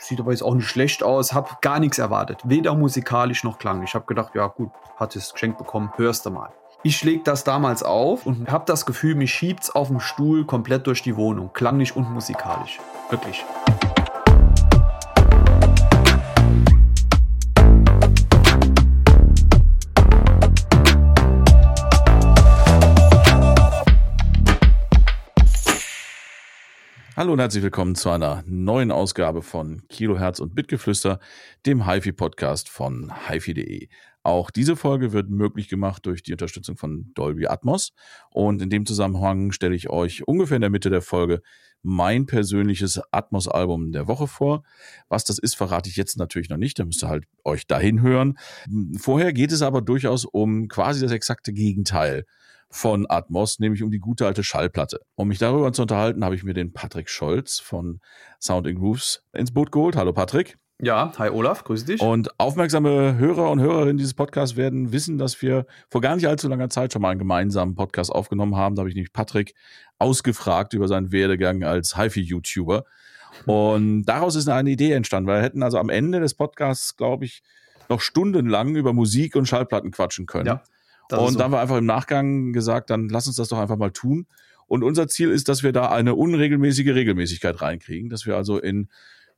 sieht aber jetzt auch nicht schlecht aus, habe gar nichts erwartet, weder musikalisch noch klanglich. Ich habe gedacht, ja gut, hat es geschenkt bekommen, hörst du mal. Ich lege das damals auf und habe das Gefühl, mich schiebt's auf dem Stuhl komplett durch die Wohnung, klanglich und musikalisch. Wirklich. Hallo und herzlich willkommen zu einer neuen Ausgabe von Kilohertz und Bitgeflüster, dem HiFi-Podcast von HiFi.de. Auch diese Folge wird möglich gemacht durch die Unterstützung von Dolby Atmos. Und in dem Zusammenhang stelle ich euch ungefähr in der Mitte der Folge mein persönliches Atmos-Album der Woche vor. Was das ist, verrate ich jetzt natürlich noch nicht. Da müsst ihr halt euch dahin hören. Vorher geht es aber durchaus um quasi das exakte Gegenteil von Atmos, nämlich um die gute alte Schallplatte. Um mich darüber zu unterhalten, habe ich mir den Patrick Scholz von Sound in Grooves ins Boot geholt. Hallo Patrick. Ja, hi Olaf, grüße dich. Und aufmerksame Hörer und Hörerinnen dieses Podcasts werden wissen, dass wir vor gar nicht allzu langer Zeit schon mal einen gemeinsamen Podcast aufgenommen haben. Da habe ich nämlich Patrick ausgefragt über seinen Werdegang als HiFi-YouTuber. Und daraus ist eine Idee entstanden, weil wir hätten also am Ende des Podcasts, glaube ich, noch stundenlang über Musik und Schallplatten quatschen können. Ja. Und so. dann haben wir einfach im Nachgang gesagt, dann lass uns das doch einfach mal tun. Und unser Ziel ist, dass wir da eine unregelmäßige Regelmäßigkeit reinkriegen, dass wir also in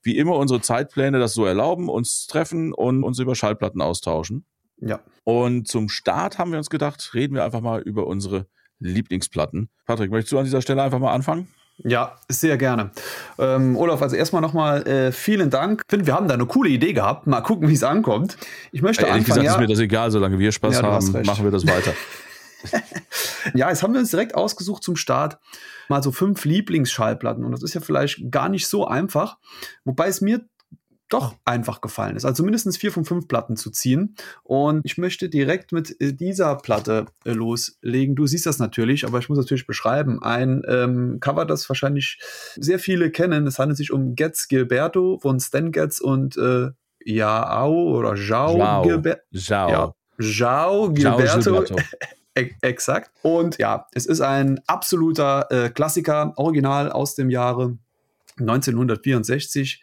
wie immer unsere Zeitpläne das so erlauben, uns treffen und uns über Schallplatten austauschen. Ja. Und zum Start haben wir uns gedacht, reden wir einfach mal über unsere Lieblingsplatten. Patrick, möchtest du an dieser Stelle einfach mal anfangen? Ja, sehr gerne. Ähm, Olaf, also erstmal nochmal äh, vielen Dank. Ich finde, wir haben da eine coole Idee gehabt. Mal gucken, wie es ankommt. Ich möchte Ehrlich anfangen. gesagt ja, ist mir das egal, solange wir Spaß ja, haben, machen wir das weiter. ja, jetzt haben wir uns direkt ausgesucht zum Start mal so fünf Lieblingsschallplatten. Und das ist ja vielleicht gar nicht so einfach. Wobei es mir doch einfach gefallen ist. Also mindestens vier von fünf Platten zu ziehen. Und ich möchte direkt mit äh, dieser Platte äh, loslegen. Du siehst das natürlich, aber ich muss natürlich beschreiben. Ein ähm, Cover, das wahrscheinlich sehr viele kennen. Es handelt sich um Getz Gilberto von Stan Getz und äh, Jao oder Jao Gilberto. Jao. Ja, Jao Gilberto. Exakt. Und ja, es ist ein absoluter äh, Klassiker, original aus dem Jahre 1964.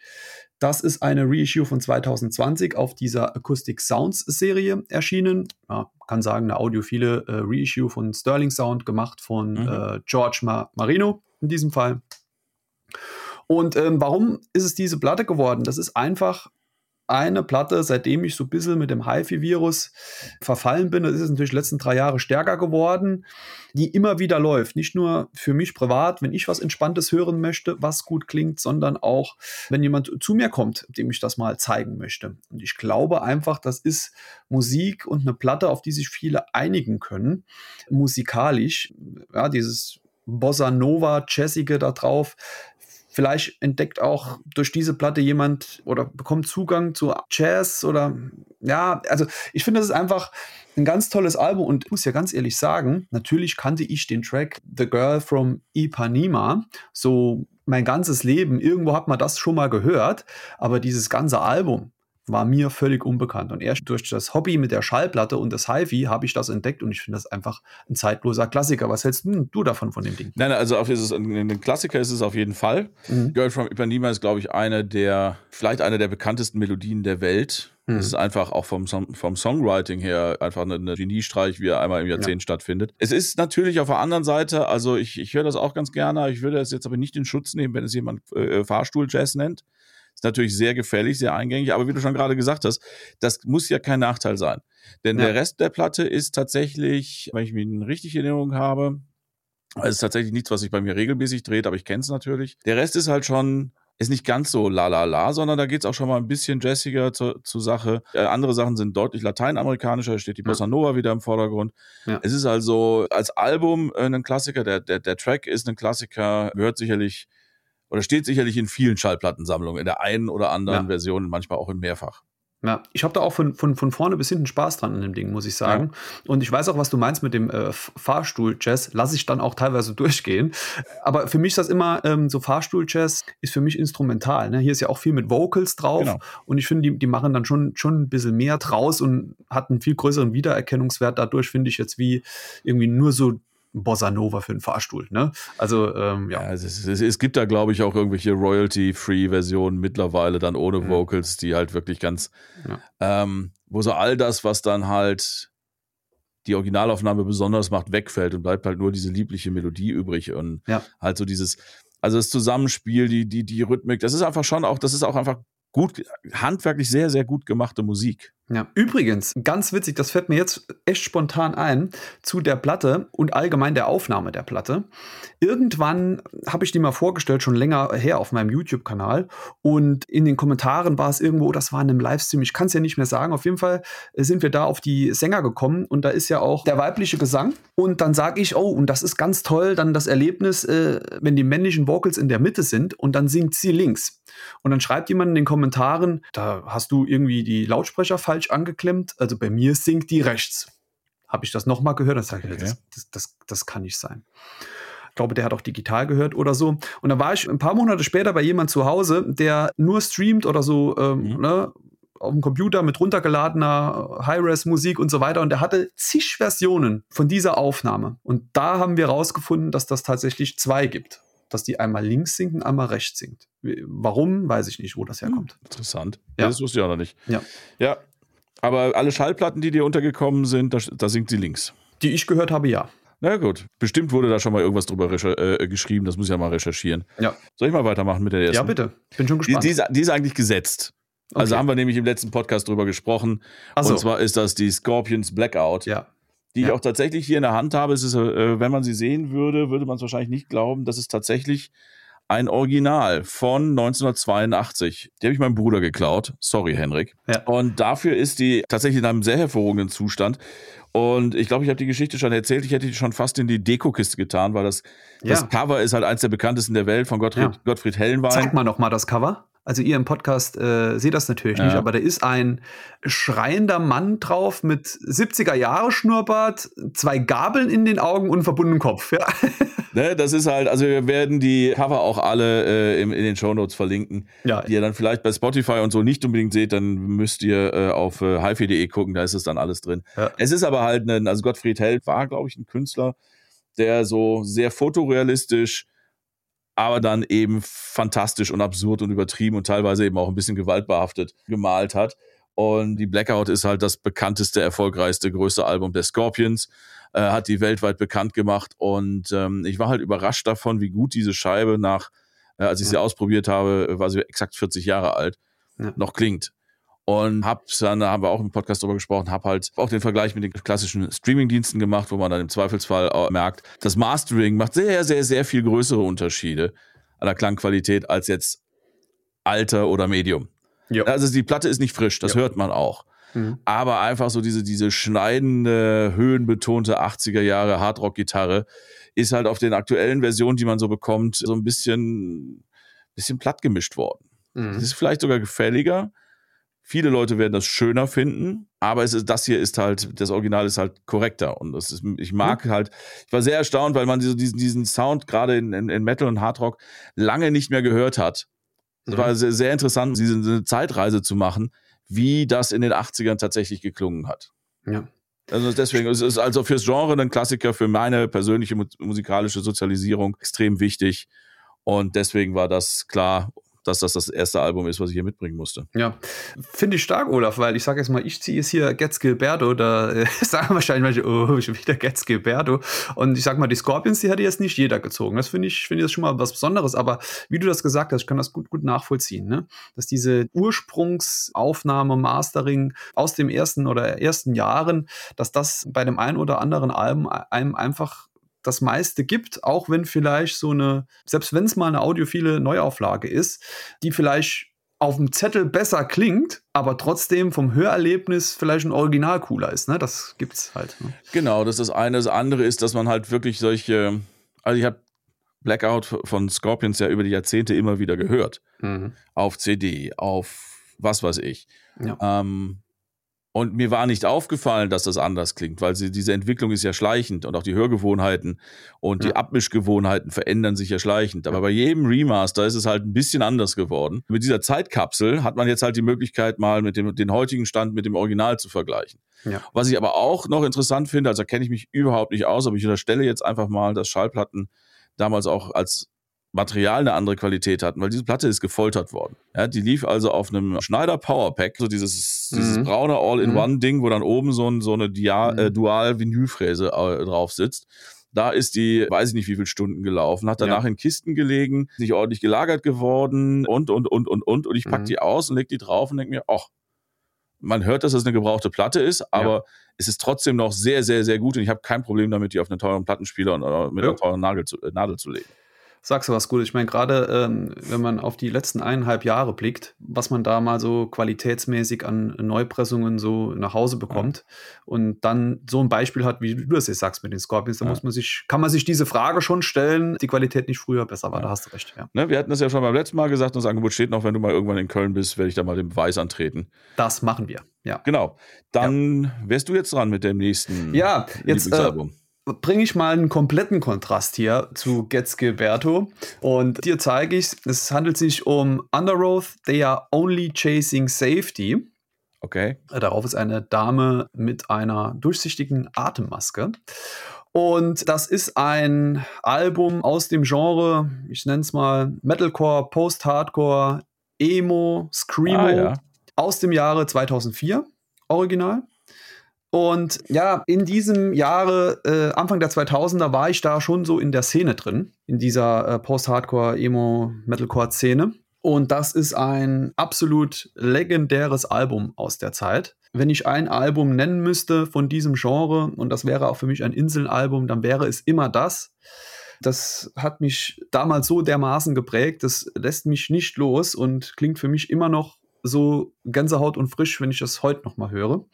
Das ist eine Reissue von 2020 auf dieser Acoustic Sounds Serie erschienen. Ja, kann sagen, eine audiophile äh, Reissue von Sterling Sound gemacht von mhm. äh, George Ma Marino in diesem Fall. Und ähm, warum ist es diese Platte geworden? Das ist einfach eine Platte, seitdem ich so ein bisschen mit dem HIFI-Virus verfallen bin, das ist natürlich die letzten drei Jahre stärker geworden, die immer wieder läuft. Nicht nur für mich privat, wenn ich was Entspanntes hören möchte, was gut klingt, sondern auch, wenn jemand zu mir kommt, dem ich das mal zeigen möchte. Und ich glaube einfach, das ist Musik und eine Platte, auf die sich viele einigen können, musikalisch. Ja, dieses Bossa Nova, Jazzige da drauf, Vielleicht entdeckt auch durch diese Platte jemand oder bekommt Zugang zu Jazz oder ja, also ich finde, das ist einfach ein ganz tolles Album und ich muss ja ganz ehrlich sagen, natürlich kannte ich den Track The Girl from Ipanema so mein ganzes Leben. Irgendwo hat man das schon mal gehört, aber dieses ganze Album, war mir völlig unbekannt. Und erst durch das Hobby mit der Schallplatte und das HiFi habe ich das entdeckt und ich finde das einfach ein zeitloser Klassiker. Was hältst du davon von dem Ding? Nein, also auf ist es, ein Klassiker ist es auf jeden Fall. Mhm. Girl from Ipanema ist, glaube ich, eine der, vielleicht eine der bekanntesten Melodien der Welt. Mhm. Es ist einfach auch vom, vom Songwriting her einfach eine Geniestreich, wie er einmal im Jahrzehnt ja. stattfindet. Es ist natürlich auf der anderen Seite, also ich, ich höre das auch ganz gerne, ich würde es jetzt aber nicht in Schutz nehmen, wenn es jemand äh, Fahrstuhl-Jazz nennt. Ist natürlich sehr gefährlich, sehr eingängig, aber wie du schon gerade gesagt hast, das muss ja kein Nachteil sein. Denn ja. der Rest der Platte ist tatsächlich, wenn ich mich richtig in Erinnerung habe, es ist tatsächlich nichts, was sich bei mir regelmäßig dreht, aber ich kenne es natürlich. Der Rest ist halt schon ist nicht ganz so la la la, sondern da geht es auch schon mal ein bisschen jazziger zur, zur Sache. Äh, andere Sachen sind deutlich lateinamerikanischer, da steht die Bossa Nova wieder im Vordergrund. Ja. Es ist also als Album äh, ein Klassiker, der, der, der Track ist ein Klassiker, gehört sicherlich oder steht sicherlich in vielen Schallplattensammlungen, in der einen oder anderen ja. Version, manchmal auch in mehrfach. Ja, ich habe da auch von, von, von vorne bis hinten Spaß dran an dem Ding, muss ich sagen. Ja. Und ich weiß auch, was du meinst mit dem äh, Fahrstuhl-Jazz. Lasse ich dann auch teilweise durchgehen. Aber für mich ist das immer, ähm, so Fahrstuhl-Jazz ist für mich instrumental. Ne? Hier ist ja auch viel mit Vocals drauf. Genau. Und ich finde, die, die machen dann schon, schon ein bisschen mehr draus und hat einen viel größeren Wiedererkennungswert dadurch, finde ich jetzt, wie irgendwie nur so Bossa Nova für einen Fahrstuhl. Ne? Also ähm, ja. ja es, es, es, gibt da, glaube ich, auch irgendwelche Royalty-Free-Versionen mittlerweile dann ohne mhm. Vocals, die halt wirklich ganz, ja. ähm, wo so all das, was dann halt die Originalaufnahme besonders macht, wegfällt und bleibt halt nur diese liebliche Melodie übrig und ja. halt so dieses, also das Zusammenspiel, die, die, die Rhythmik, das ist einfach schon auch, das ist auch einfach gut, handwerklich sehr, sehr gut gemachte Musik. Ja, übrigens, ganz witzig, das fällt mir jetzt echt spontan ein zu der Platte und allgemein der Aufnahme der Platte. Irgendwann habe ich die mal vorgestellt, schon länger her auf meinem YouTube-Kanal und in den Kommentaren war es irgendwo, das war in einem Livestream, ich kann es ja nicht mehr sagen. Auf jeden Fall sind wir da auf die Sänger gekommen und da ist ja auch der weibliche Gesang und dann sage ich, oh, und das ist ganz toll, dann das Erlebnis, äh, wenn die männlichen Vocals in der Mitte sind und dann singt sie links. Und dann schreibt jemand in den Kommentaren, da hast du irgendwie die Lautsprecher falsch angeklemmt. Also bei mir singt die rechts. Habe ich das nochmal gehört? Dann sage ich, okay. das, das, das, das kann nicht sein. Ich glaube, der hat auch digital gehört oder so. Und dann war ich ein paar Monate später bei jemand zu Hause, der nur streamt oder so, ähm, mhm. ne, auf dem Computer mit runtergeladener High-Res-Musik und so weiter. Und er hatte zig Versionen von dieser Aufnahme. Und da haben wir rausgefunden, dass das tatsächlich zwei gibt dass die einmal links singt und einmal rechts singt. Warum, weiß ich nicht, wo das hm, herkommt. Interessant. Ja. Das wusste ich auch noch nicht. Ja. Ja. Aber alle Schallplatten, die dir untergekommen sind, da, da singt sie links. Die ich gehört habe, ja. Na gut. Bestimmt wurde da schon mal irgendwas drüber äh, geschrieben. Das muss ich ja mal recherchieren. Ja. Soll ich mal weitermachen mit der ersten? Ja, bitte. Bin schon gespannt. Die, die, ist, die ist, eigentlich gesetzt. Also okay. Also haben wir nämlich im letzten Podcast drüber gesprochen. So. Und zwar ist das die Scorpions Blackout. Ja die ja. ich auch tatsächlich hier in der Hand habe. Es ist, äh, wenn man sie sehen würde, würde man es wahrscheinlich nicht glauben, dass es tatsächlich ein Original von 1982. Die habe ich meinem Bruder geklaut. Sorry, Henrik. Ja. Und dafür ist die tatsächlich in einem sehr hervorragenden Zustand. Und ich glaube, ich habe die Geschichte schon erzählt. Ich hätte die schon fast in die Dekokiste getan, weil das, ja. das Cover ist halt eins der bekanntesten der Welt von Gottfried, ja. Gottfried Hellenwein. Zeig mal noch mal das Cover. Also ihr im Podcast äh, seht das natürlich ja. nicht, aber da ist ein schreiender Mann drauf mit 70er Jahre Schnurrbart, zwei Gabeln in den Augen und verbundenem Kopf. Ja. Ne, das ist halt, also wir werden die Cover auch alle äh, in, in den Shownotes verlinken, ja. die ihr dann vielleicht bei Spotify und so nicht unbedingt seht, dann müsst ihr äh, auf äh, hifi.de gucken, da ist es dann alles drin. Ja. Es ist aber halt ein, also Gottfried Held war, glaube ich, ein Künstler, der so sehr fotorealistisch aber dann eben fantastisch und absurd und übertrieben und teilweise eben auch ein bisschen gewaltbehaftet gemalt hat. Und die Blackout ist halt das bekannteste, erfolgreichste, größte Album der Scorpions, äh, hat die weltweit bekannt gemacht. Und ähm, ich war halt überrascht davon, wie gut diese Scheibe nach, äh, als ich sie ausprobiert habe, war sie exakt 40 Jahre alt, ja. noch klingt. Und hab dann, da haben wir auch im Podcast drüber gesprochen, hab halt auch den Vergleich mit den klassischen Streaming-Diensten gemacht, wo man dann im Zweifelsfall merkt, das Mastering macht sehr, sehr, sehr viel größere Unterschiede an der Klangqualität als jetzt Alter oder Medium. Jo. Also die Platte ist nicht frisch, das jo. hört man auch. Mhm. Aber einfach so diese, diese schneidende, höhenbetonte 80er Jahre Hardrock-Gitarre ist halt auf den aktuellen Versionen, die man so bekommt, so ein bisschen, bisschen platt gemischt worden. Mhm. Das ist vielleicht sogar gefälliger, Viele Leute werden das schöner finden, aber es ist, das hier ist halt, das Original ist halt korrekter. Und das ist, ich mag mhm. halt, ich war sehr erstaunt, weil man diesen, diesen Sound gerade in, in, in Metal und Hardrock lange nicht mehr gehört hat. Es mhm. war sehr, sehr interessant, diese Zeitreise zu machen, wie das in den 80ern tatsächlich geklungen hat. Ja. Also deswegen es ist also fürs Genre ein Klassiker, für meine persönliche musikalische Sozialisierung extrem wichtig. Und deswegen war das klar dass das das erste Album ist, was ich hier mitbringen musste. Ja, finde ich stark, Olaf, weil ich sage jetzt mal, ich ziehe jetzt hier Getz Gilberto, da äh, sagen wahrscheinlich manche, oh, schon wieder Getz Gilberto. Und ich sag mal, die Scorpions, die hätte jetzt nicht jeder gezogen. Das finde ich, finde ich das schon mal was Besonderes. Aber wie du das gesagt hast, ich kann das gut, gut nachvollziehen, ne? Dass diese Ursprungsaufnahme, Mastering aus dem ersten oder ersten Jahren, dass das bei dem einen oder anderen Album einem einfach das meiste gibt, auch wenn vielleicht so eine, selbst wenn es mal eine audiophile Neuauflage ist, die vielleicht auf dem Zettel besser klingt, aber trotzdem vom Hörerlebnis vielleicht ein Original cooler ist. Ne? Das gibt's halt. Ne? Genau, das ist das eine. Das andere ist, dass man halt wirklich solche, also ich habe Blackout von Scorpions ja über die Jahrzehnte immer wieder gehört. Mhm. Auf CD, auf was weiß ich. Ja. Ähm, Und mir war nicht aufgefallen, dass das anders klingt, weil sie, diese Entwicklung ist ja schleichend und auch die Hörgewohnheiten und ja. die Abmischgewohnheiten verändern sich ja schleichend. Aber bei jedem Remaster ist es halt ein bisschen anders geworden. Mit dieser Zeitkapsel hat man jetzt halt die Möglichkeit, mal mit dem den heutigen Stand mit dem Original zu vergleichen. Ja. Was ich aber auch noch interessant finde, also da kenne ich mich überhaupt nicht aus, aber ich unterstelle jetzt einfach mal, dass Schallplatten damals auch als Material eine andere Qualität hatten, weil diese Platte ist gefoltert worden. Ja, die lief also auf einem Schneider Powerpack, so dieses, mhm. dieses braune All-in-One-Ding, mhm. wo dann oben so, ein, so eine Dia mhm. äh, Dual-Vinylfräse äh, drauf sitzt. Da ist die, weiß ich nicht, wie viele Stunden gelaufen, hat danach ja. in Kisten gelegen, nicht ordentlich gelagert geworden und, und, und, und, und. Und ich pack mhm. die aus und leg die drauf und denk mir, ach, man hört, dass das eine gebrauchte Platte ist, aber ja. es ist trotzdem noch sehr, sehr, sehr gut und ich habe kein Problem damit, die auf einen teuren Plattenspieler oder mit ja. einer teuren Nadel zu, äh, Nadel zu legen sagst du was gut. Ich meine, gerade ähm, wenn man auf die letzten eineinhalb Jahre blickt, was man da mal so qualitätsmäßig an Neupressungen so nach Hause bekommt ja. und dann so ein Beispiel hat, wie du das jetzt sagst mit den Scorpions, da ja. muss man sich, kann man sich diese Frage schon stellen, die Qualität nicht früher besser war. Ja. Da hast du recht. Ne, wir hatten das ja schon beim letzten Mal gesagt, das Angebot steht noch, wenn du mal irgendwann in Köln bist, werde ich da mal den Beweis antreten. Das machen wir. Ja. Genau. Dann wärst du jetzt dran mit dem nächsten ja, jetzt, äh, bringe ich mal einen kompletten Kontrast hier zu Gets Gilberto und dir zeige ich, es handelt sich um Underoath, They Are Only Chasing Safety. Okay. Darauf ist eine Dame mit einer durchsichtigen Atemmaske. Und das ist ein Album aus dem Genre, ich nenne es mal Metalcore, Post-Hardcore, Emo, Screamo ah, ja. aus dem Jahre 2004, original. Und ja, in diesem Jahre, äh, Anfang der 2000er, war ich da schon so in der Szene drin, in dieser äh, Post-Hardcore, Emo, Metalcore-Szene. Und das ist ein absolut legendäres Album aus der Zeit. Wenn ich ein Album nennen müsste von diesem Genre, und das wäre auch für mich ein Inselalbum, dann wäre es immer das. Das hat mich damals so dermaßen geprägt, das lässt mich nicht los und klingt für mich immer noch so Gänsehaut und frisch, wenn ich das heute noch mal höre.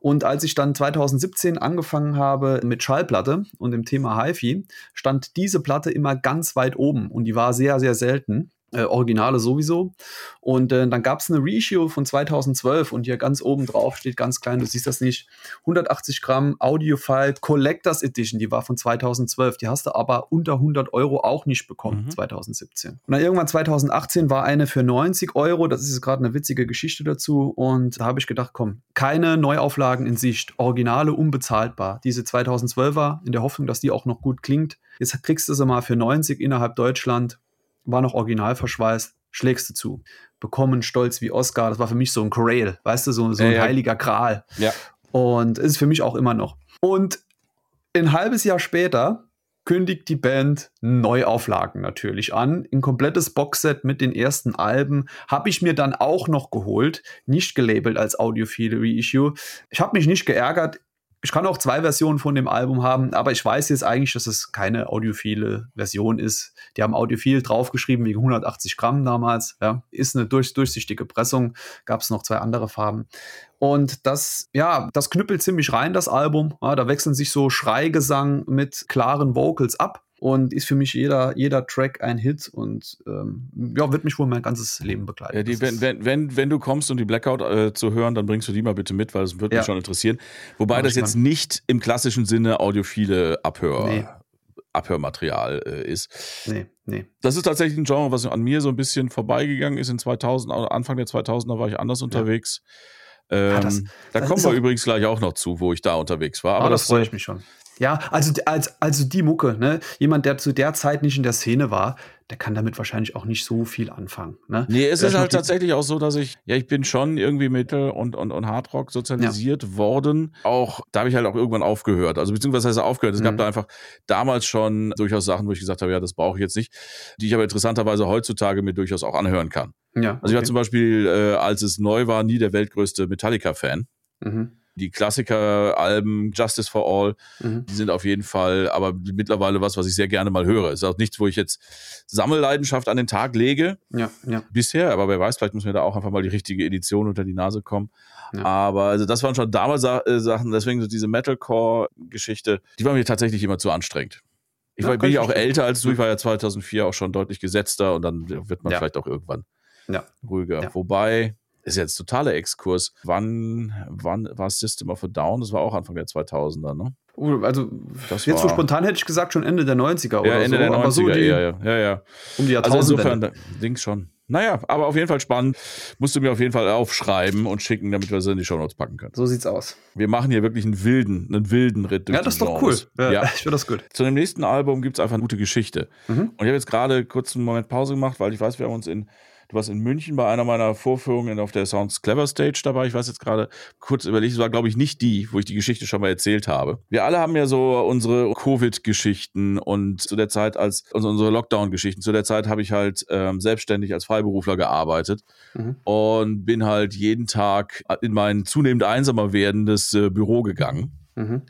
Und als ich dann 2017 angefangen habe mit Schallplatte und dem Thema HiFi, stand diese Platte immer ganz weit oben und die war sehr, sehr selten. Äh, Originale sowieso. Und äh, dann gab es eine Reissue von 2012 und hier ganz oben drauf steht ganz klein, du siehst das nicht, 180 Gramm Audiophile Collectors Edition, die war von 2012. Die hast du aber unter 100 Euro auch nicht bekommen, mhm. 2017. Und dann irgendwann 2018 war eine für 90 Euro, das ist gerade eine witzige Geschichte dazu. Und da habe ich gedacht, komm, keine Neuauflagen in Sicht, Originale unbezahlbar. Diese 2012er in der Hoffnung, dass die auch noch gut klingt. Jetzt kriegst du sie mal für 90 innerhalb Deutschland war noch original verschweißt, schlägst du zu. Bekommen stolz wie Oscar, das war für mich so ein Grail, weißt du, so, so ein ja, ja. heiliger Gral. Ja. Und ist für mich auch immer noch. Und ein halbes Jahr später kündigt die Band Neuauflagen natürlich an. Ein komplettes Boxset mit den ersten Alben habe ich mir dann auch noch geholt, nicht gelabelt als Audiophile Reissue. Ich habe mich nicht geärgert ich kann auch zwei Versionen von dem Album haben, aber ich weiß jetzt eigentlich, dass es keine audiophile Version ist. Die haben audiophil draufgeschrieben, wegen 180 Gramm damals. Ja. Ist eine durch, durchsichtige Pressung, gab es noch zwei andere Farben. Und das, ja, das knüppelt ziemlich rein, das Album. Ja, da wechseln sich so Schreigesang mit klaren Vocals ab und ist für mich jeder, jeder Track ein Hit und ähm, ja, wird mich wohl mein ganzes Leben begleiten. Ja, die, wenn, wenn, wenn, wenn du kommst, um die Blackout äh, zu hören, dann bringst du die mal bitte mit, weil es wird ja. mich schon interessieren. Wobei ja, das jetzt nicht im klassischen Sinne audiophile Abhör. Nee. Abhörmaterial äh, ist. Nee, nee. Das ist tatsächlich ein Genre, was an mir so ein bisschen vorbeigegangen ist in 2000, Anfang der 2000er war ich anders unterwegs. Ähm, ah, das, da kommen wir übrigens gleich auch noch zu, wo ich da unterwegs war. Aber ah, das, das freue ich mich schon. Ja, also, als, also die Mucke, ne? Jemand, der zu der Zeit nicht in der Szene war, der kann damit wahrscheinlich auch nicht so viel anfangen. Ne? Nee, es ist halt tatsächlich auch so, dass ich, ja, ich bin schon irgendwie Mittel- und, und, und Hardrock sozialisiert ja. worden. Auch, da habe ich halt auch irgendwann aufgehört. Also beziehungsweise heißt aufgehört. Es mhm. gab da einfach damals schon durchaus Sachen, wo ich gesagt habe, ja, das brauche ich jetzt nicht, die ich aber interessanterweise heutzutage mir durchaus auch anhören kann. Ja, okay. Also ich war zum Beispiel, äh, als es neu war, nie der weltgrößte Metallica-Fan. Mhm die Klassiker-Alben, Justice for All, mhm. die sind auf jeden Fall, aber mittlerweile was, was ich sehr gerne mal höre. Ist auch nichts, wo ich jetzt Sammelleidenschaft an den Tag lege. Ja, ja. Bisher, aber wer weiß, vielleicht muss mir da auch einfach mal die richtige Edition unter die Nase kommen. Ja. Aber also das waren schon damals äh, Sachen, deswegen so diese Metalcore-Geschichte, die war mir tatsächlich immer zu anstrengend. Ich ja, war, bin ja auch älter als du, ich war ja 2004 auch schon deutlich gesetzter und dann wird man ja. vielleicht auch irgendwann ruhiger. Wobei, ist jetzt totaler Exkurs. Wann, wann war System of a Down? Das war auch Anfang der 2000er, ne? Oh, also das jetzt so spontan hätte ich gesagt schon Ende der 90er oder ja, Ende so. Der 90er, aber so die, ja, ja, ja, ja. Um die Jahrtausendwende. Also insofern, Dings schon. Naja, aber auf jeden Fall spannend. Musst du mir auf jeden Fall aufschreiben und schicken, damit wir es in die Shownotes packen können. So sieht's aus. Wir machen hier wirklich einen wilden, einen wilden Ritt durch Ja, das ist doch cool. Ja, ja. Ich finde das gut. Zu dem nächsten Album gibt es einfach eine gute Geschichte. Mhm. Und ich habe jetzt gerade kurz einen Moment Pause gemacht, weil ich weiß, wir haben uns in Du warst in München bei einer meiner Vorführungen auf der Sounds Clever Stage dabei. Ich weiß jetzt gerade kurz überlegt, es war, glaube ich, nicht die, wo ich die Geschichte schon mal erzählt habe. Wir alle haben ja so unsere Covid-Geschichten und zu der Zeit als, also unsere Lockdown-Geschichten. Zu der Zeit habe ich halt ähm, selbstständig als Freiberufler gearbeitet mhm. und bin halt jeden Tag in mein zunehmend einsamer werdendes äh, Büro gegangen. Mhm.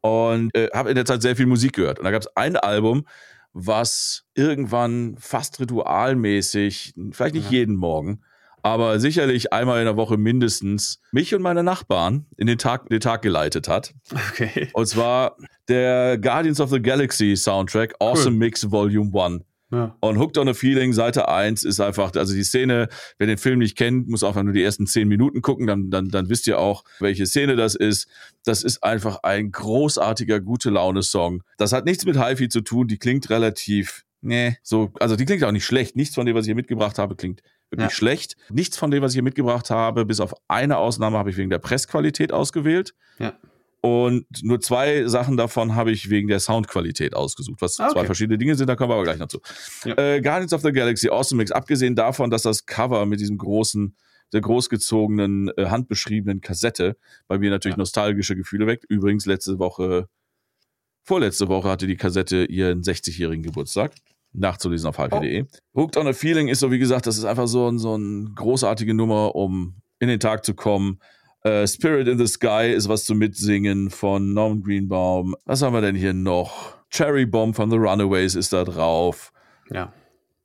Und äh, habe in der Zeit sehr viel Musik gehört. Und da gab es ein Album, was irgendwann fast ritualmäßig, vielleicht nicht ja. jeden Morgen, aber sicherlich einmal in der Woche mindestens mich und meine Nachbarn in den Tag, den Tag geleitet hat. Okay. Und zwar der Guardians of the Galaxy Soundtrack, Awesome cool. Mix Volume 1. Ja. Und Hooked on a Feeling, Seite 1 ist einfach, also die Szene, wer den Film nicht kennt, muss einfach nur die ersten 10 Minuten gucken, dann, dann, dann wisst ihr auch, welche Szene das ist. Das ist einfach ein großartiger, gute Laune-Song. Das hat nichts mit HiFi zu tun, die klingt relativ, nee, so, also die klingt auch nicht schlecht. Nichts von dem, was ich hier mitgebracht habe, klingt wirklich ja. schlecht. Nichts von dem, was ich hier mitgebracht habe, bis auf eine Ausnahme habe ich wegen der Pressqualität ausgewählt. Ja. Und nur zwei Sachen davon habe ich wegen der Soundqualität ausgesucht, was ah, okay. zwei verschiedene Dinge sind, da kommen wir aber gleich noch zu. Ja. Äh, Guardians of the Galaxy Awesome Mix, abgesehen davon, dass das Cover mit diesem großen, der großgezogenen, äh, handbeschriebenen Kassette bei mir natürlich ja. nostalgische Gefühle weckt. Übrigens, letzte Woche, vorletzte Woche hatte die Kassette ihren 60-jährigen Geburtstag nachzulesen auf hifi.de. Oh. Hooked on a Feeling ist so, wie gesagt, das ist einfach so, ein, so eine großartige Nummer, um in den Tag zu kommen. Uh, Spirit in the Sky ist was zu mitsingen von Norman Greenbaum. Was haben wir denn hier noch? Cherry Bomb von The Runaways ist da drauf. Ja.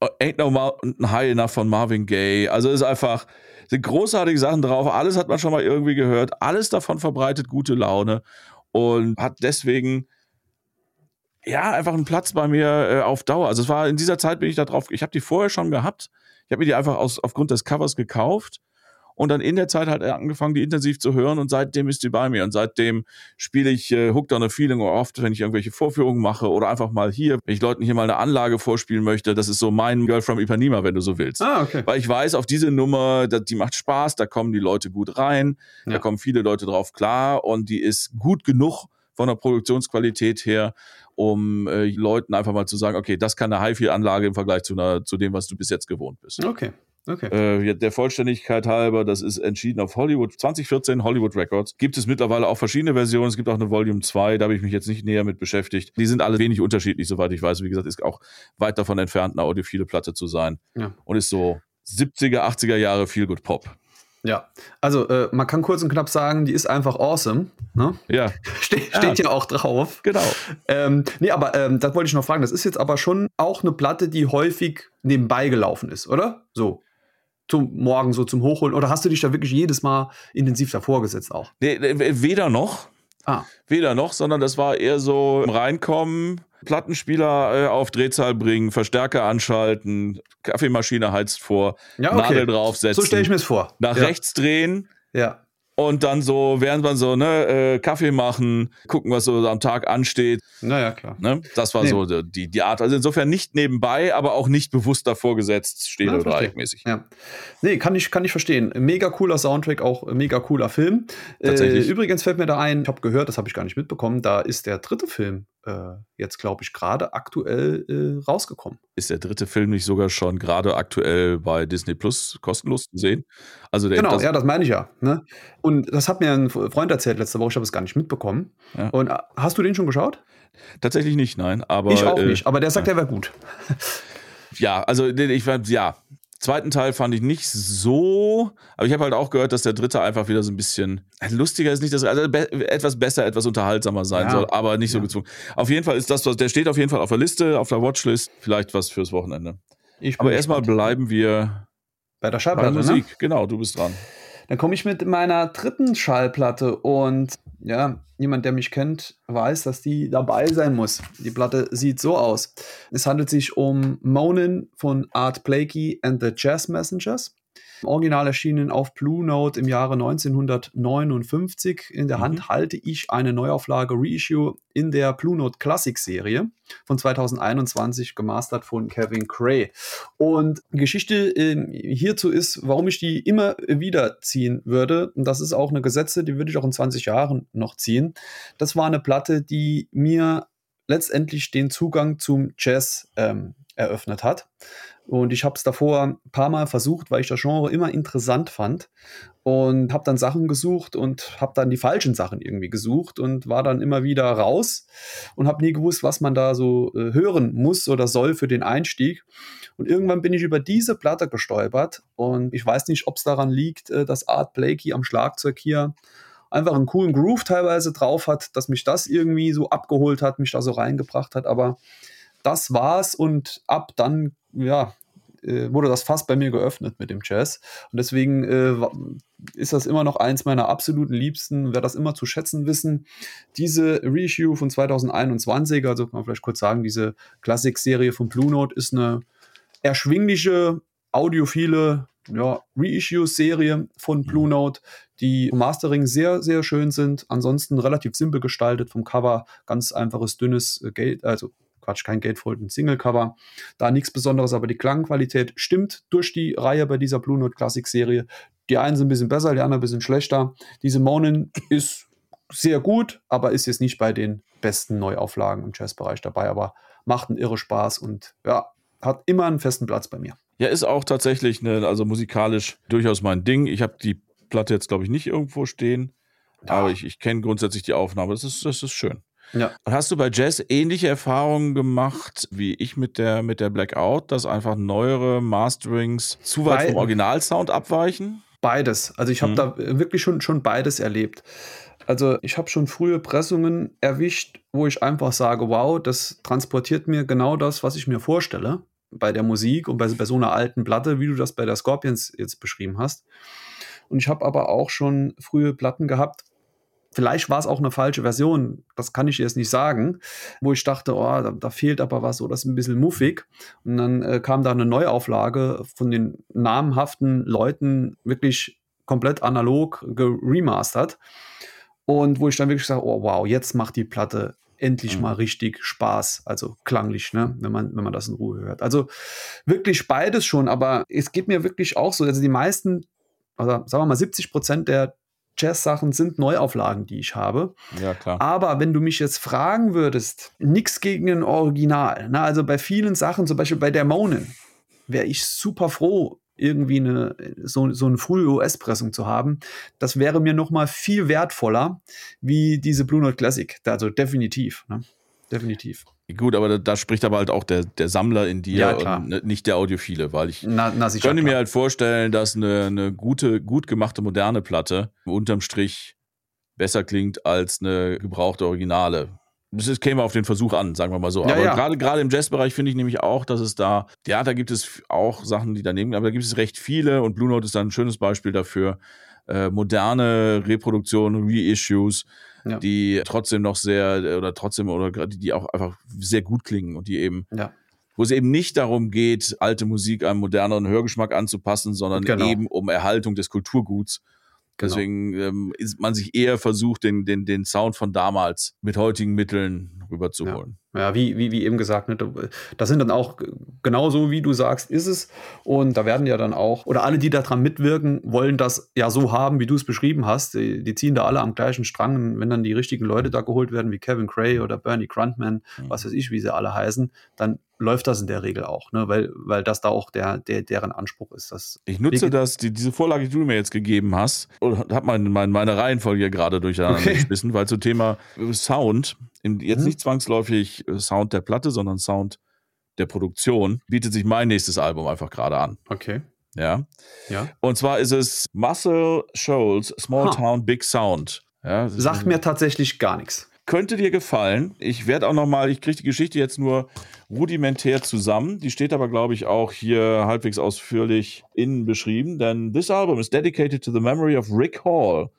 Uh, Ain't No Mountain High Enough von Marvin Gaye. Also ist einfach, sind großartige Sachen drauf. Alles hat man schon mal irgendwie gehört. Alles davon verbreitet gute Laune und hat deswegen ja einfach einen Platz bei mir äh, auf Dauer. Also es war in dieser Zeit bin ich da drauf. Ich habe die vorher schon gehabt. Ich habe mir die einfach aus, aufgrund des Covers gekauft und dann in der Zeit halt angefangen, die intensiv zu hören und seitdem ist die bei mir und seitdem spiele ich äh, Hooked on a Feeling oft, wenn ich irgendwelche Vorführungen mache oder einfach mal hier, wenn ich Leuten hier mal eine Anlage vorspielen möchte, das ist so mein Girl from Ipanema, wenn du so willst. Ah, okay. Weil ich weiß, auf diese Nummer, die macht Spaß, da kommen die Leute gut rein, ja. da kommen viele Leute drauf klar und die ist gut genug von der Produktionsqualität her, um äh, Leuten einfach mal zu sagen, okay, das kann eine HiFi-Anlage im Vergleich zu, einer, zu dem, was du bis jetzt gewohnt bist. Okay. Okay. Äh, der Vollständigkeit halber, das ist entschieden auf Hollywood 2014 Hollywood Records. Gibt es mittlerweile auch verschiedene Versionen. Es gibt auch eine Volume 2, da habe ich mich jetzt nicht näher mit beschäftigt. Die sind alle wenig unterschiedlich, soweit ich weiß. Wie gesagt, ist auch weit davon entfernt, eine audiophile Platte zu sein. Ja. Und ist so 70er, 80er Jahre Feel Good Pop. Ja, also äh, man kann kurz und knapp sagen, die ist einfach awesome. Ne? Ja. Ste ja. Steht ja auch drauf. Genau. Ähm, nee, aber ähm, das wollte ich noch fragen. Das ist jetzt aber schon auch eine Platte, die häufig nebenbei gelaufen ist, oder? So zum Morgen so zum Hochholen? Oder hast du dich da wirklich jedes Mal intensiv davor gesetzt auch? Nee, weder noch. Ah. Weder noch, sondern das war eher so im Reinkommen, Plattenspieler äh, auf Drehzahl bringen, Verstärker anschalten, Kaffeemaschine heizt vor, ja, okay. Nadel draufsetzen. So stelle ich mir es vor. Nach ja. rechts drehen. Ja. Und dann so, während man so, ne, äh, Kaffee machen, gucken, was so am Tag ansteht. Naja, klar. Ne? Das war nee. so die, die Art. Also insofern nicht nebenbei, aber auch nicht bewusst davor gesetzt, steht oder dreieckmäßig. Ja. Nee, kann ich, kann ich verstehen. Mega cooler Soundtrack, auch mega cooler Film. Tatsächlich. Äh, übrigens fällt mir da ein, ich habe gehört, das habe ich gar nicht mitbekommen, da ist der dritte Film äh, jetzt, glaube ich, gerade aktuell äh, rausgekommen. Ist der dritte Film nicht sogar schon gerade aktuell bei Disney Plus kostenlos zu sehen? Also der, genau, das ja, das meine ich ja. Ne? Und das hat mir ein Freund erzählt letzte Woche, ich habe es gar nicht mitbekommen. Ja. Und äh, hast du den schon geschaut? Tatsächlich nicht, nein. Aber, ich auch äh, nicht, aber der sagt, ja. er wäre gut. ja, also ich ja, Zweiten Teil fand ich nicht so, aber ich habe halt auch gehört, dass der dritte einfach wieder so ein bisschen lustiger ist, nicht das, also be etwas besser, etwas unterhaltsamer sein ja. soll, aber nicht so ja. gezwungen. Auf jeden Fall ist das, was der steht auf jeden Fall auf der Liste, auf der Watchlist, vielleicht was fürs Wochenende. aber erstmal bleiben wir bei der Schallplatte, bei Musik. Ne? Genau, du bist dran. Dann komme ich mit meiner dritten Schallplatte und ja, jemand, der mich kennt, weiß, dass die dabei sein muss. Die Platte sieht so aus. Es handelt sich um Monin von Art Blakey and the Jazz Messengers. Original erschienen auf Blue Note im Jahre 1959. In der mhm. Hand halte ich eine Neuauflage Reissue in der Blue Note Classic Serie von 2021, gemastert von Kevin Cray. Und die Geschichte äh, hierzu ist, warum ich die immer wieder ziehen würde. Und das ist auch eine Gesetze, die würde ich auch in 20 Jahren noch ziehen. Das war eine Platte, die mir letztendlich den Zugang zum Jazz ähm, eröffnet hat. Und ich habe es davor ein paar Mal versucht, weil ich das Genre immer interessant fand und habe dann Sachen gesucht und habe dann die falschen Sachen irgendwie gesucht und war dann immer wieder raus und habe nie gewusst, was man da so äh, hören muss oder soll für den Einstieg. Und irgendwann bin ich über diese Platte gestolpert und ich weiß nicht, ob es daran liegt, äh, dass Art Blakey am Schlagzeug hier einfach einen coolen Groove teilweise drauf hat, dass mich das irgendwie so abgeholt hat, mich da so reingebracht hat, aber das war's und ab dann, ja, äh, wurde das fast bei mir geöffnet mit dem Jazz. Und deswegen äh, ist das immer noch eins meiner absoluten Liebsten, wer das immer zu schätzen wissen. Diese Reissue von 2021, also kann man vielleicht kurz sagen, diese Klassik-Serie von Blue Note ist eine erschwingliche, audiophile ja, Reissue-Serie von Blue mhm. Note, die Mastering sehr, sehr schön sind. Ansonsten relativ simpel gestaltet vom Cover, ganz einfaches, dünnes äh, Geld, also Quatsch, kein Gatefold, ein Single-Cover. Da nichts Besonderes, aber die Klangqualität stimmt durch die Reihe bei dieser Blue Note Classic-Serie. Die einen sind ein bisschen besser, die anderen ein bisschen schlechter. Diese Monin ist sehr gut, aber ist jetzt nicht bei den besten Neuauflagen im Jazzbereich dabei, aber macht einen irre Spaß und ja, hat immer einen festen Platz bei mir. Ja, ist auch tatsächlich eine, also musikalisch durchaus mein Ding. Ich habe die Platte jetzt, glaube ich, nicht irgendwo stehen, ja. aber ich, ich kenne grundsätzlich die Aufnahme. Das ist, das ist schön. Ja. Hast du bei Jazz ähnliche Erfahrungen gemacht wie ich mit der, mit der Blackout, dass einfach neuere Masterings zu weit Be vom Originalsound abweichen? Beides. Also ich habe hm. da wirklich schon, schon beides erlebt. Also ich habe schon frühe Pressungen erwischt, wo ich einfach sage, wow, das transportiert mir genau das, was ich mir vorstelle bei der Musik und bei, bei so einer alten Platte, wie du das bei der Scorpions jetzt beschrieben hast. Und ich habe aber auch schon frühe Platten gehabt, Vielleicht war es auch eine falsche Version, das kann ich jetzt nicht sagen, wo ich dachte, oh, da, da fehlt aber was oder ist ein bisschen muffig. Und dann äh, kam da eine Neuauflage von den namhaften Leuten wirklich komplett analog geremastert. Und wo ich dann wirklich sage, oh wow, jetzt macht die Platte endlich mhm. mal richtig Spaß, also klanglich, ne, wenn man, wenn man das in Ruhe hört. Also wirklich beides schon, aber es geht mir wirklich auch so, also die meisten, also sagen wir mal 70 Prozent der Jazz-Sachen sind Neuauflagen, die ich habe. Ja, klar. Aber wenn du mich jetzt fragen würdest, nichts gegen ein Original. Ne? Also bei vielen Sachen, zum Beispiel bei der Monin, wäre ich super froh, irgendwie eine, so, so eine frühe US-Pressung zu haben. Das wäre mir noch mal viel wertvoller wie diese Blue Note Classic. Also definitiv. Ne? Definitiv. Gut, aber da, da, spricht aber halt auch der, der Sammler in dir ja, und ne, nicht der Audiophile, weil ich na, na, könnte mir halt vorstellen, dass eine, eine gute, gut gemachte moderne Platte unterm Strich besser klingt als eine gebrauchte Originale. Das käme auf den Versuch an, sagen wir mal so. Ja, aber ja. gerade gerade im Jazzbereich finde ich nämlich auch, dass es da, ja, da gibt es auch Sachen, die daneben, aber da gibt es recht viele und Blue Note ist da ein schönes Beispiel dafür. Äh, moderne Reproduktionen, Reissues, ja. die trotzdem noch sehr oder trotzdem oder die auch einfach sehr gut klingen und die eben ja. wo es eben nicht darum geht, alte Musik einem moderneren Hörgeschmack anzupassen, sondern genau. eben um Erhaltung des Kulturguts. Genau. Deswegen ähm, ist man sich eher versucht, den, den, den Sound von damals mit heutigen Mitteln rüberzuholen. Ja, ja wie, wie, wie eben gesagt, ne, das sind dann auch genauso, wie du sagst, ist es. Und da werden ja dann auch, oder alle, die daran mitwirken, wollen das ja so haben, wie du es beschrieben hast. Die, die, ziehen da alle am gleichen Strang. Und wenn dann die richtigen Leute da geholt werden, wie Kevin Cray oder Bernie Gruntman, mhm. was weiß ich, wie sie alle heißen, dann läuft das in der Regel auch, ne? weil, weil das da auch der, der, deren Anspruch ist. Dass ich nutze das, die, diese Vorlage, die du mir jetzt gegeben hast, und habe mein, mein, meine Reihenfolge gerade durcheinander okay. geschmissen, weil zum Thema Sound, jetzt mhm. nicht zwangsläufig Sound der Platte, sondern Sound der Produktion, bietet sich mein nächstes Album einfach gerade an. Okay. Ja. ja. Und zwar ist es Muscle Shoals Small ha. Town Big Sound. Ja, Sagt mir tatsächlich gar nichts könnte dir gefallen. Ich werde auch noch mal, ich kriege die Geschichte jetzt nur rudimentär zusammen. Die steht aber, glaube ich, auch hier halbwegs ausführlich innen beschrieben. Denn this album is dedicated to the memory of Rick Hall,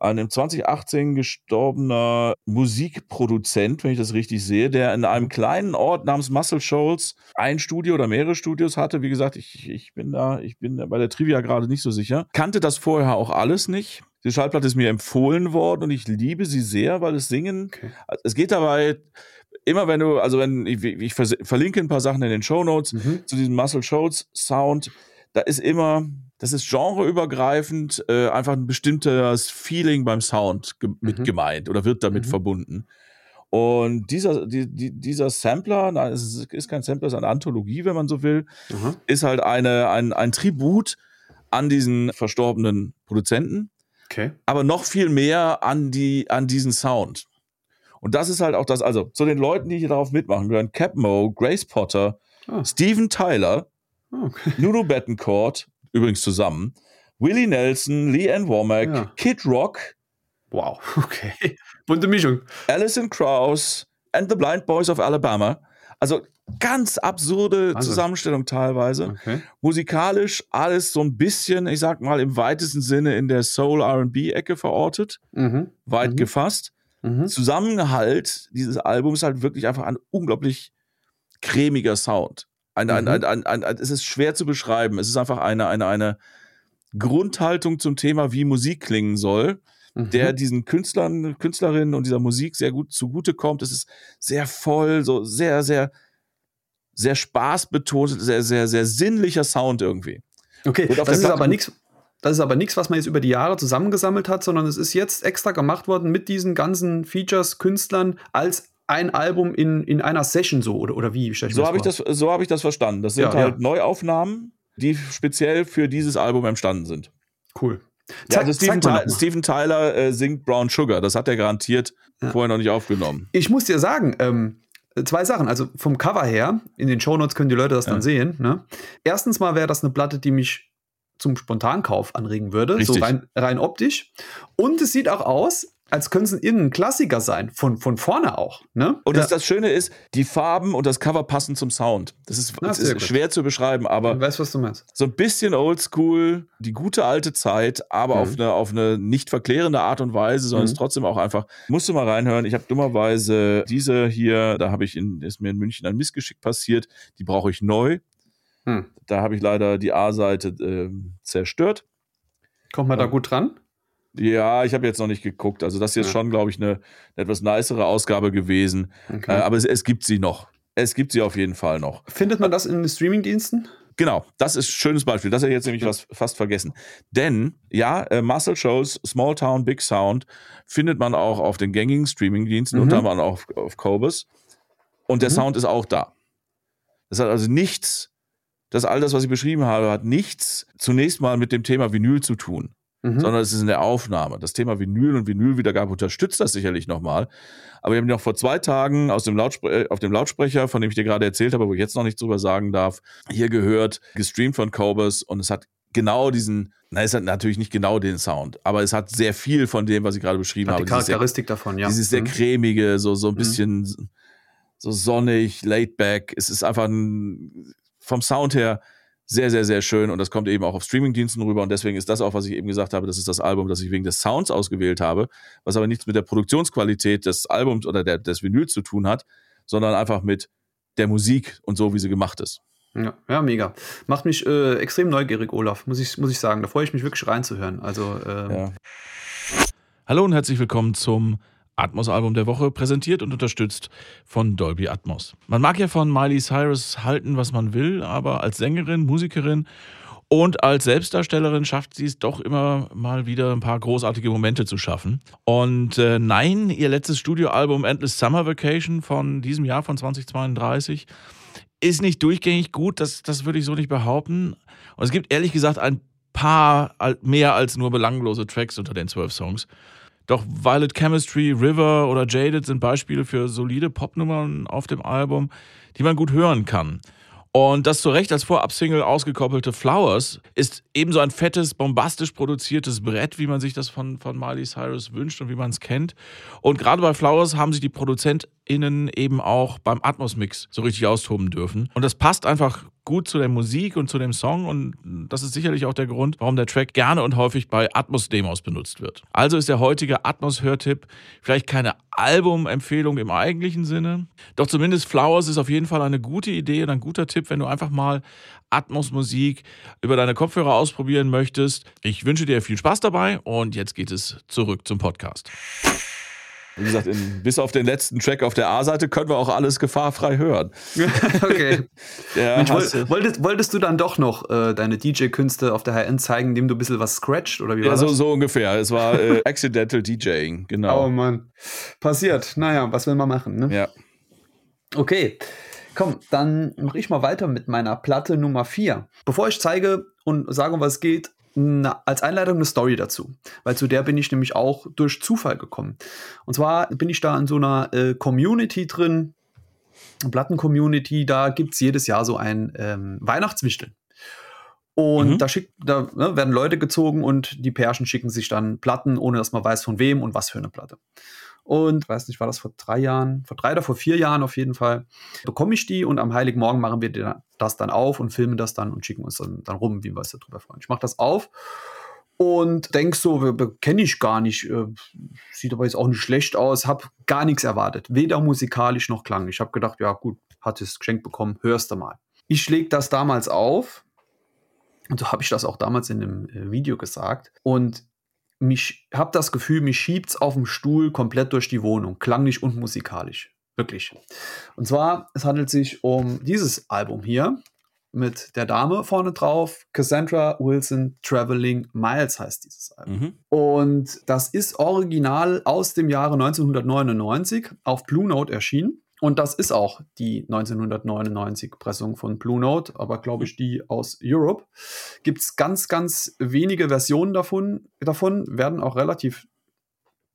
ein 2018 gestorbener Musikproduzent, wenn ich das richtig sehe, der in einem kleinen Ort namens Muscle Shoals ein Studio oder mehrere Studios hatte. Wie gesagt, ich, ich bin da, ich bin bei der Trivia gerade nicht so sicher. Kannte das vorher auch alles nicht. Die Schallplatte ist mir empfohlen worden und ich liebe sie sehr, weil es Singen, okay. es geht dabei, immer wenn du, also wenn, ich, ich verlinke ein paar Sachen in den Show Notes mhm. zu diesem Muscle Shoals Sound, da ist immer, das ist genreübergreifend äh, einfach ein bestimmtes Feeling beim Sound ge mit mhm. gemeint oder wird damit mhm. verbunden. Und dieser, die, die, dieser Sampler, nein, es ist kein Sampler, es ist eine Anthologie, wenn man so will, ist halt eine, ein, ein Tribut an diesen verstorbenen Produzenten. Okay. Aber noch viel mehr an, die, an diesen Sound. Und das ist halt auch das, also zu den Leuten, die hier darauf mitmachen, gehören Capmo, Grace Potter, oh. Steven Tyler, oh, okay. Nuno Bettencourt, übrigens zusammen, Willie Nelson, Lee Ann Womack, ja. Kid Rock. Wow, okay. Bunte Mischung. Alison Krauss and the Blind Boys of Alabama. Also ganz absurde also. Zusammenstellung teilweise. Okay. Musikalisch alles so ein bisschen, ich sag mal, im weitesten Sinne in der Soul RB-Ecke verortet. Mhm. Weit mhm. gefasst. Mhm. Zusammengehalt dieses Albums ist halt wirklich einfach ein unglaublich cremiger Sound. Ein, ein, mhm. ein, ein, es ist schwer zu beschreiben. Es ist einfach eine, eine, eine Grundhaltung zum Thema, wie Musik klingen soll, mhm. der diesen Künstlern, Künstlerinnen und dieser Musik sehr gut zugutekommt. Es ist sehr voll, so sehr, sehr, sehr spaßbetont, sehr, sehr, sehr sinnlicher Sound irgendwie. Okay, das ist aber nichts. Das ist aber nichts, was man jetzt über die Jahre zusammengesammelt hat, sondern es ist jetzt extra gemacht worden mit diesen ganzen Features, Künstlern als ein Album in, in einer Session so oder, oder wie? so habe ich, das, so hab ich das verstanden. Das sind ja, halt ja. Neuaufnahmen, die speziell für dieses Album entstanden sind. Cool. Ja, also Steven, Tyler, Steven Tyler äh, singt Brown Sugar. Das hat er garantiert ja. vorher noch nicht aufgenommen. Ich muss dir sagen, ähm, zwei Sachen. Also vom Cover her, in den Shownotes können die Leute das dann sehen. Ne? Erstens mal wäre das eine Platte, die mich zum Spontankauf anregen würde, Richtig. so rein, rein optisch. Und es sieht auch aus, als könnte es irgendein Klassiker sein, von, von vorne auch. Ne? Und das, das Schöne ist, die Farben und das Cover passen zum Sound. Das ist, das ist schwer zu beschreiben, aber ich weiß, was du meinst. so ein bisschen oldschool, die gute alte Zeit, aber mhm. auf, eine, auf eine nicht verklärende Art und Weise, sondern mhm. es ist trotzdem auch einfach, musst du mal reinhören. Ich habe dummerweise diese hier, da habe ich in, ist mir in München ein Missgeschick passiert, die brauche ich neu. Hm. Da habe ich leider die A-Seite äh, zerstört. Kommt man da gut dran? Ja, ich habe jetzt noch nicht geguckt. Also das ist schon, glaube ich, eine, eine, etwas nicere Ausgabe gewesen. Okay. Äh, aber es, es, gibt sie noch. Es gibt sie auf jeden Fall noch. Findet man das in den Streamingdiensten? Genau, das ist ein schönes Beispiel. Das hätte ich jetzt nämlich was, fast vergessen. Denn, ja, äh, Muscle Shows, Small Town, Big Sound findet man auch auf den gängigen Streamingdiensten, mhm. unter anderem auch auf, auf Cobus. Und der mhm. Sound ist auch da. Das hat also nichts das all das, was ich beschrieben habe, hat nichts zunächst mal mit dem Thema Vinyl zu tun. Mhm. sondern es ist in der Aufnahme. Das Thema Vinyl und Vinylwiedergabe unterstützt das sicherlich nochmal. Aber wir haben noch vor zwei Tagen aus dem Lautspre äh, auf dem Lautsprecher, von dem ich dir gerade erzählt habe, wo ich jetzt noch nichts drüber sagen darf, hier gehört, gestreamt von Cobus und es hat genau diesen, na, es hat natürlich nicht genau den Sound, aber es hat sehr viel von dem, was ich gerade beschrieben hat habe. Die Charakteristik sehr, davon, ja. Dieses sehr mhm. cremige, so, so ein mhm. bisschen mhm. so sonnig, laid back. Es ist einfach ein vom Sound her sehr, sehr, sehr schön und das kommt eben auch auf Streamingdiensten rüber und deswegen ist das auch, was ich eben gesagt habe, das ist das Album, das ich wegen des Sounds ausgewählt habe, was aber nichts mit der Produktionsqualität des Albums oder der, des Vinyls zu tun hat, sondern einfach mit der Musik und so, wie sie gemacht ist. Ja, ja mega. Macht mich äh, extrem neugierig, Olaf, muss ich, muss ich sagen. Da freue ich mich wirklich reinzuhören. Also, äh ja. Hallo und herzlich willkommen zum Atmos-Album der Woche, präsentiert und unterstützt von Dolby Atmos. Man mag ja von Miley Cyrus halten, was man will, aber als Sängerin, Musikerin und als Selbstdarstellerin schafft sie es doch immer mal wieder ein paar großartige Momente zu schaffen. Und äh, nein, ihr letztes Studioalbum Endless Summer Vacation von diesem Jahr, von 2032, ist nicht durchgängig gut, das, das würde ich so nicht behaupten. Und es gibt ehrlich gesagt ein paar mehr als nur belanglose Tracks unter den zwölf Songs. Doch Violet Chemistry, River oder Jaded sind Beispiele für solide Popnummern auf dem Album, die man gut hören kann. Und das zu Recht als Vorab-Single ausgekoppelte Flowers ist ebenso ein fettes, bombastisch produziertes Brett, wie man sich das von, von Miley Cyrus wünscht und wie man es kennt. Und gerade bei Flowers haben sich die ProduzentInnen ProduzentInnen eben auch beim Atmos-Mix so richtig austoben dürfen. Und das passt einfach gut zu der Musik und zu dem Song und das ist sicherlich auch der Grund, warum der Track gerne und häufig bei Atmos-Demos benutzt wird. Also ist der heutige Atmos-Hörtipp vielleicht keine Album-Empfehlung im eigentlichen Sinne, doch zumindest Flowers ist auf jeden Fall eine gute Idee und ein guter Tipp, wenn du einfach mal Atmos-Musik über deine Kopfhörer ausprobieren möchtest. Ich wünsche dir viel Spaß dabei und jetzt geht es zurück zum Podcast. Wie gesagt, in, bis auf den letzten Track auf der A-Seite können wir auch alles gefahrfrei hören. okay. Mensch, wolltest, wolltest, du dann doch noch äh, deine DJ-Künste auf der HN zeigen, indem du ein bisschen was scratcht? Oder wie war ja, so, so ungefähr. Es war äh, Accidental DJing, genau. Oh Mann. Passiert. Naja, was will man machen, ne? Ja. Okay. Komm, dann mache ich mal weiter mit meiner Platte Nummer 4. Bevor ich zeige und sage, um was es geht, na, als Einleitung eine Story dazu, weil zu der bin ich nämlich auch durch Zufall gekommen. Und zwar bin ich da in so einer äh, Community drin, Platten-Community, da gibt es jedes Jahr so ein ähm, Weihnachtswichteln. Und mhm. da, schick, da ne, werden Leute gezogen und die Pärchen schicken sich dann Platten, ohne dass man weiß, von wem und was für eine Platte. Und weiß nicht, war das vor drei Jahren, vor drei oder vor vier Jahren auf jeden Fall, bekomme ich die und am Heiligen Morgen machen wir das dann auf und filmen das dann und schicken uns dann, dann rum, wie wir uns darüber freuen. Ich mache das auf und denk so, kenne ich gar nicht, äh, sieht aber jetzt auch nicht schlecht aus, habe gar nichts erwartet, weder musikalisch noch klang. Ich habe gedacht, ja gut, hat es geschenkt bekommen, hörst du mal. Ich lege das damals auf und so habe ich das auch damals in dem äh, Video gesagt und mich habe das Gefühl, mich schiebt's auf dem Stuhl komplett durch die Wohnung, klanglich und musikalisch. Wirklich. Und zwar, es handelt sich um dieses Album hier mit der Dame vorne drauf. Cassandra Wilson Traveling Miles heißt dieses Album. Mhm. Und das ist original aus dem Jahre 1999 auf Blue Note erschienen. Und das ist auch die 1999 Pressung von Blue Note, aber glaube ich die aus Europe. Gibt es ganz, ganz wenige Versionen davon, davon, werden auch relativ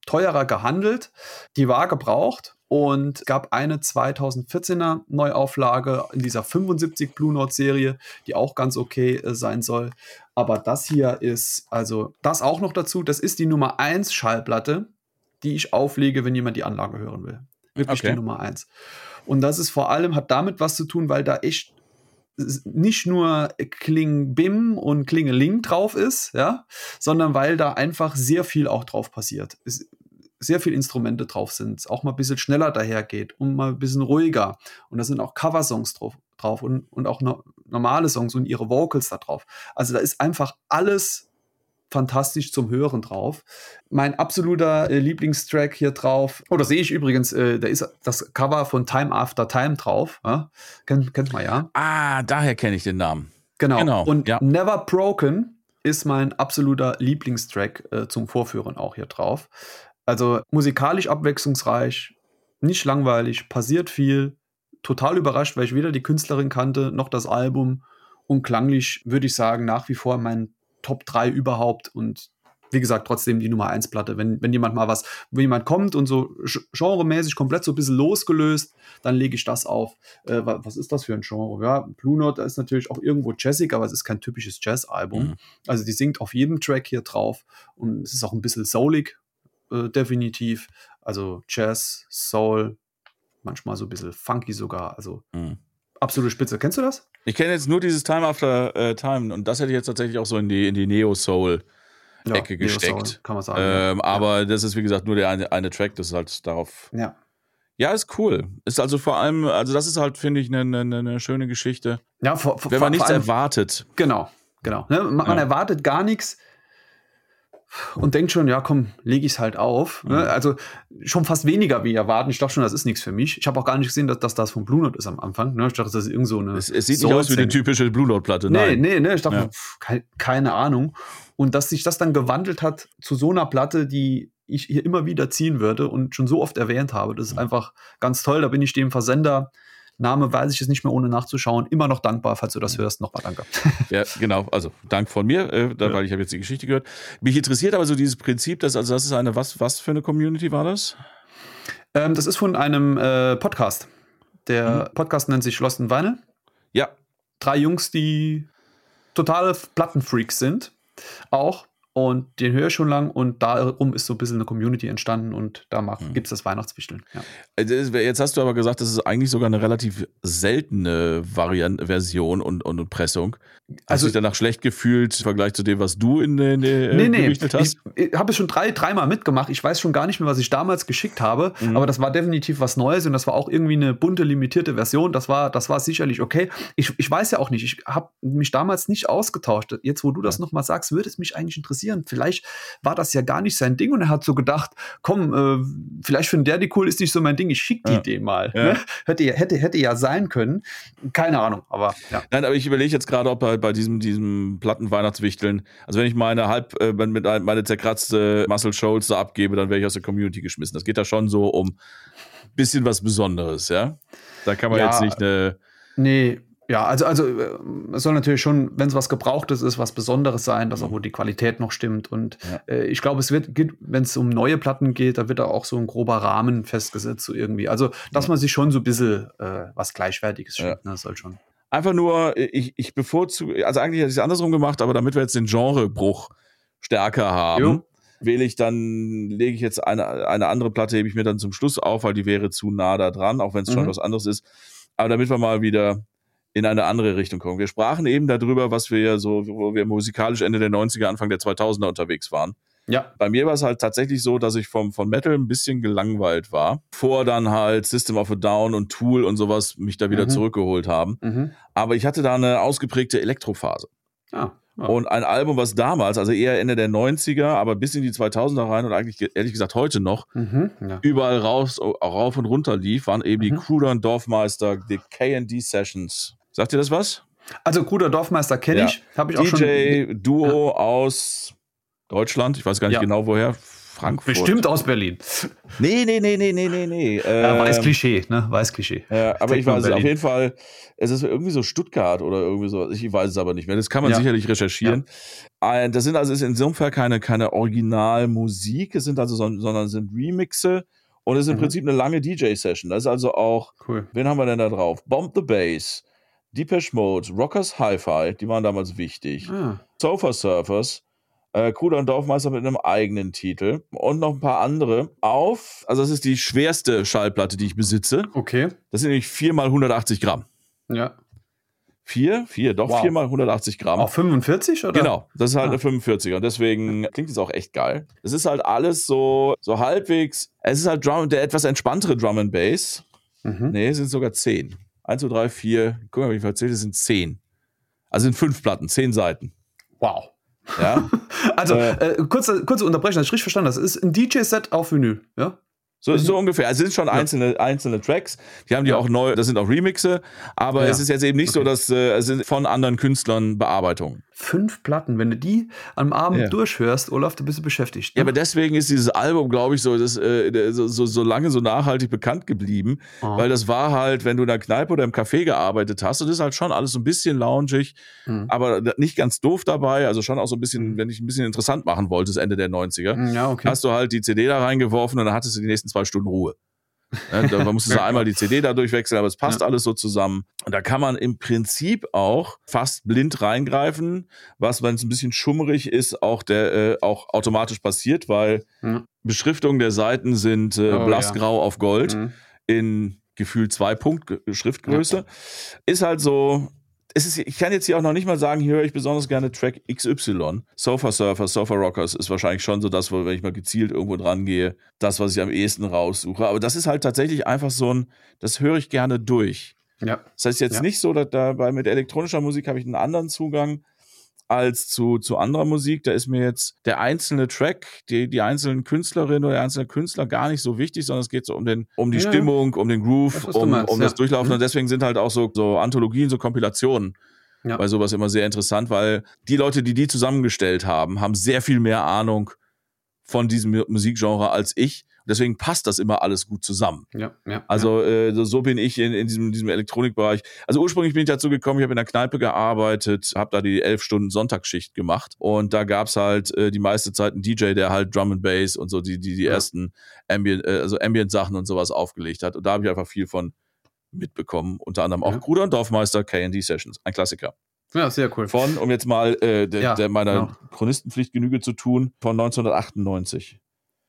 teurer gehandelt. Die war gebraucht und gab eine 2014er Neuauflage in dieser 75 Blue Note Serie, die auch ganz okay äh, sein soll. Aber das hier ist, also das auch noch dazu, das ist die Nummer 1 Schallplatte, die ich auflege, wenn jemand die Anlage hören will. Wirklich okay. die Nummer eins. Und das ist vor allem, hat damit was zu tun, weil da echt nicht nur Kling Bim und Klingeling drauf ist, ja, sondern weil da einfach sehr viel auch drauf passiert. Es, sehr viele Instrumente drauf sind, auch mal ein bisschen schneller dahergeht und mal ein bisschen ruhiger. Und da sind auch Coversongs drauf, drauf und, und auch no, normale Songs und ihre Vocals da drauf. Also da ist einfach alles fantastisch zum Hören drauf. Mein absoluter äh, Lieblingstrack hier drauf, oh, da sehe ich übrigens, äh, da ist das Cover von Time After Time drauf. Ja? Kennt, kennt man ja. Ah, daher kenne ich den Namen. Genau. genau. Und ja. Never Broken ist mein absoluter Lieblingstrack äh, zum Vorführen auch hier drauf. Also musikalisch abwechslungsreich, nicht langweilig, passiert viel, total überrascht, weil ich weder die Künstlerin kannte noch das Album und klanglich würde ich sagen nach wie vor mein Top 3 überhaupt und wie gesagt, trotzdem die Nummer 1 Platte. Wenn, wenn jemand mal was, wenn jemand kommt und so genremäßig komplett so ein bisschen losgelöst, dann lege ich das auf. Äh, was ist das für ein Genre? Ja, Blue Note ist natürlich auch irgendwo jazzig, aber es ist kein typisches Jazz-Album. Mhm. Also die singt auf jedem Track hier drauf und es ist auch ein bisschen soulig, äh, definitiv. Also Jazz, Soul, manchmal so ein bisschen funky sogar. Also mhm absolute Spitze. Kennst du das? Ich kenne jetzt nur dieses Time After äh, Time und das hätte ich jetzt tatsächlich auch so in die, in die Neo-Soul. Ecke ja, gesteckt. kann man sagen. Ähm, ja. Aber das ist, wie gesagt, nur der eine, eine Track, das ist halt darauf. Ja. Ja, ist cool. Ist also vor allem, also das ist halt, finde ich, eine, eine, eine, schöne Geschichte. Ja, vor, vor, wenn man nichts allem, erwartet. Genau, genau. Ne? Man, man erwartet gar nichts und denkt schon, ja, komm, lege ich es halt auf. Ne? Mhm. Also schon fast weniger wie erwarten. Ich dachte schon, das ist nichts für mich. Ich habe auch gar nicht gesehen, dass, dass das von Blue Note ist am Anfang. Ne? Ich dachte, das ist irgend so eine. Es, es sieht nicht aus wie eine typische Blue Note-Platte. Nee, nee, nee. Ich dachte, ja. pf, keine, keine Ahnung. Und dass sich das dann gewandelt hat zu so einer Platte, die ich hier immer wieder ziehen würde und schon so oft erwähnt habe, das ist mhm. einfach ganz toll. Da bin ich dem Versender Name weiß ich es nicht mehr ohne nachzuschauen. Immer noch dankbar, falls du das hörst. Nochmal danke. Ja, genau. Also Dank von mir, äh, da, ja. weil ich habe jetzt die Geschichte gehört. Mich interessiert aber so dieses Prinzip, dass, also das ist eine, was, was für eine Community war das? Ähm, das ist von einem äh, Podcast. Der mhm. Podcast nennt sich Lost in Vinyl. Ja. Drei Jungs, die totale Plattenfreaks sind. Auch und den höre ich schon lang und darum ist so ein bisschen eine Community entstanden und da mhm. gibt es das Weihnachtswichteln. Ja. Also, jetzt hast du aber gesagt, das ist eigentlich sogar eine relativ seltene Variante, Version und, und Pressung. Hast also, du dich danach schlecht gefühlt im Vergleich zu dem, was du in der äh, nee, nee, hast? Ich, ich habe es schon drei, dreimal mitgemacht. Ich weiß schon gar nicht mehr, was ich damals geschickt habe, mhm. aber das war definitiv was Neues und das war auch irgendwie eine bunte, limitierte Version. Das war, das war sicherlich okay. Ich, ich weiß ja auch nicht, ich habe mich damals nicht ausgetauscht. Jetzt, wo du das ja. nochmal sagst, würde es mich eigentlich interessieren interessieren. Vielleicht war das ja gar nicht sein Ding und er hat so gedacht, komm, äh, vielleicht findet der die cool, ist nicht so mein Ding, ich schicke die ja. dem mal. Ja. Ne? Hätte, hätte, hätte ja sein können. Keine Ahnung, aber ja. Nein, aber ich überlege jetzt gerade, ob bei, bei diesem, diesem Platten-Weihnachtswichteln, also wenn ich meine halb, äh, mit meine zerkratzte Muscle Shoals da abgebe, dann wäre ich aus der Community geschmissen. Das geht da schon so um bisschen was Besonderes, ja? Da kann man ja, jetzt nicht eine. Nee, ja, also, also äh, es soll natürlich schon, wenn es was Gebrauchtes ist, was Besonderes sein, dass auch wo die Qualität noch stimmt. Und ja. äh, ich glaube, es wird, wenn es um neue Platten geht, da wird da auch so ein grober Rahmen festgesetzt, so irgendwie. Also, dass ja. man sich schon so ein bisschen äh, was Gleichwertiges schickt, ja. ne, soll schon. Einfach nur, ich, ich bevorzuge, also eigentlich hätte ich es andersrum gemacht, aber damit wir jetzt den Genrebruch stärker haben, jo. wähle ich dann, lege ich jetzt eine, eine andere Platte, hebe ich mir dann zum Schluss auf, weil die wäre zu nah da dran, auch wenn es mhm. schon was anderes ist. Aber damit wir mal wieder in eine andere Richtung kommen. Wir sprachen eben darüber, was wir ja so, wo wir musikalisch Ende der 90er, Anfang der 2000er unterwegs waren. Ja. Bei mir war es halt tatsächlich so, dass ich vom, von Metal ein bisschen gelangweilt war. Vor dann halt System of a Down und Tool und sowas mich da wieder mhm. zurückgeholt haben. Mhm. Aber ich hatte da eine ausgeprägte Elektrophase. Ah. Und ein Album, was damals, also eher Ende der 90er, aber bis in die 2000er rein und eigentlich ehrlich gesagt heute noch, mhm, ja. überall raus, rauf und runter lief, waren eben mhm. die Kruder Dorfmeister, die K&D Sessions. Sagt ihr das was? Also Gruder Dorfmeister kenne ja. ich. Habe ich auch DJ, schon. DJ Duo ja. aus Deutschland. Ich weiß gar nicht ja. genau woher. Frankfurt. Bestimmt aus Berlin. Nee, nee, nee, nee, nee, nee, nee. Ja, weiß ähm, Klischee, ne? Weiß Klischee. Ja, aber ich weiß es auf jeden Fall, es ist irgendwie so Stuttgart oder irgendwie so, ich weiß es aber nicht mehr. Das kann man ja. sicherlich recherchieren. Ja. Das sind also ist insofern keine, keine Originalmusik, es sind also, sondern sind Remixe und es ist im mhm. Prinzip eine lange DJ-Session. Das ist also auch, cool. wen haben wir denn da drauf? Bomb the Bass, Depeche Mode, Rockers Hi-Fi, die waren damals wichtig. Ah. Sofa Surfers, äh, Kruder und Dorfmeister mit einem eigenen Titel und noch ein paar andere auf. Also, das ist die schwerste Schallplatte, die ich besitze. Okay. Das sind nämlich 4 mal 180 Gramm. Ja. 4? 4, doch, wow. 4 mal 180 Gramm. Auch 45 oder? Genau, das ist halt ah. eine 45er. Und deswegen klingt es auch echt geil. Es ist halt alles so, so halbwegs. Es ist halt Drum, der etwas entspanntere Drum and Bass. Mhm. Nee, es sind sogar 10. 1, 2, 3, 4, guck mal, wie ich erzählt, es sind 10. Also sind fünf Platten, 10 Seiten. Wow. Ja. also, äh, kurze, kurze Unterbrechung, dass ich richtig verstanden. Das ist ein DJ-Set auf Vinyl, ja? So, so ungefähr. Also es sind schon einzelne, ja. einzelne Tracks. Die haben die ja. auch neu, das sind auch Remixe, aber ja. es ist jetzt eben nicht okay. so, dass äh, es sind von anderen Künstlern Bearbeitungen fünf Platten. Wenn du die am Abend durchhörst, Olaf, du bist beschäftigt. Ne? Ja, aber deswegen ist dieses Album, glaube ich, so, das, äh, so, so, so lange so nachhaltig bekannt geblieben, oh. weil das war halt, wenn du in der Kneipe oder im Café gearbeitet hast, und das ist halt schon alles so ein bisschen loungig, mhm. aber nicht ganz doof dabei, also schon auch so ein bisschen, hm. wenn ich ein bisschen interessant machen wollte, das Ende der 90er, hm, ja, okay. hast du halt die CD da reingeworfen und dann hattest du die nächsten zwei Stunden Ruhe. Ja, da musstest du einmal die CD da durchwechseln, aber es passt ja. alles so zusammen. Und da kann man im Prinzip auch fast blind reingreifen, was, wenn es ein bisschen schummerig ist, auch, der, äh, auch automatisch passiert, weil ja. Beschriftungen der Seiten sind äh, oh, blassgrau auf Gold mhm. in gefühlt zwei Punkt Schriftgröße. Ist halt so, es ist, ich kann jetzt hier auch noch nicht mal sagen, hier höre ich besonders gerne Track XY. Sofa Surfer, Sofa Rockers ist wahrscheinlich schon so das, wo, wenn ich mal gezielt irgendwo dran gehe, das, was ich am ehesten raussuche. Aber das ist halt tatsächlich einfach so ein, das höre ich gerne durch. Ja. Das heißt jetzt ja. nicht so, dass dabei mit elektronischer Musik habe ich einen anderen Zugang als zu, zu anderer Musik. Da ist mir jetzt der einzelne Track, die, die einzelnen Künstlerinnen oder der einzelne Künstler gar nicht so wichtig, sondern es geht so um, den, um die ja, Stimmung, um den Groove, um, meinst, um ja. das Durchlaufen. Mhm. Und deswegen sind halt auch so, so Anthologien, so Kompilationen ja. bei sowas immer sehr interessant, weil die Leute, die die zusammengestellt haben, haben sehr viel mehr Ahnung von diesem Musikgenre als ich. Deswegen passt das immer alles gut zusammen. Ja, ja, also Äh, so bin ich in, in diesem, diesem Elektronikbereich. Also ursprünglich bin ich dazu gekommen, ich habe in der Kneipe gearbeitet, habe da die elf Stunden Sonntagsschicht gemacht und da gab's halt äh, die meiste Zeit einen DJ, der halt Drum and Bass und so die die die ja. ersten Ambient äh, also Ambient Sachen und sowas aufgelegt hat und da habe ich einfach viel von mitbekommen. Unter anderem auch ja. Gruder und Dorfmeister K&D Sessions, ein Klassiker. Ja, sehr cool. Von, um jetzt mal äh, der, ja, der meiner genau. Chronistenpflicht Genüge zu tun, von 1998.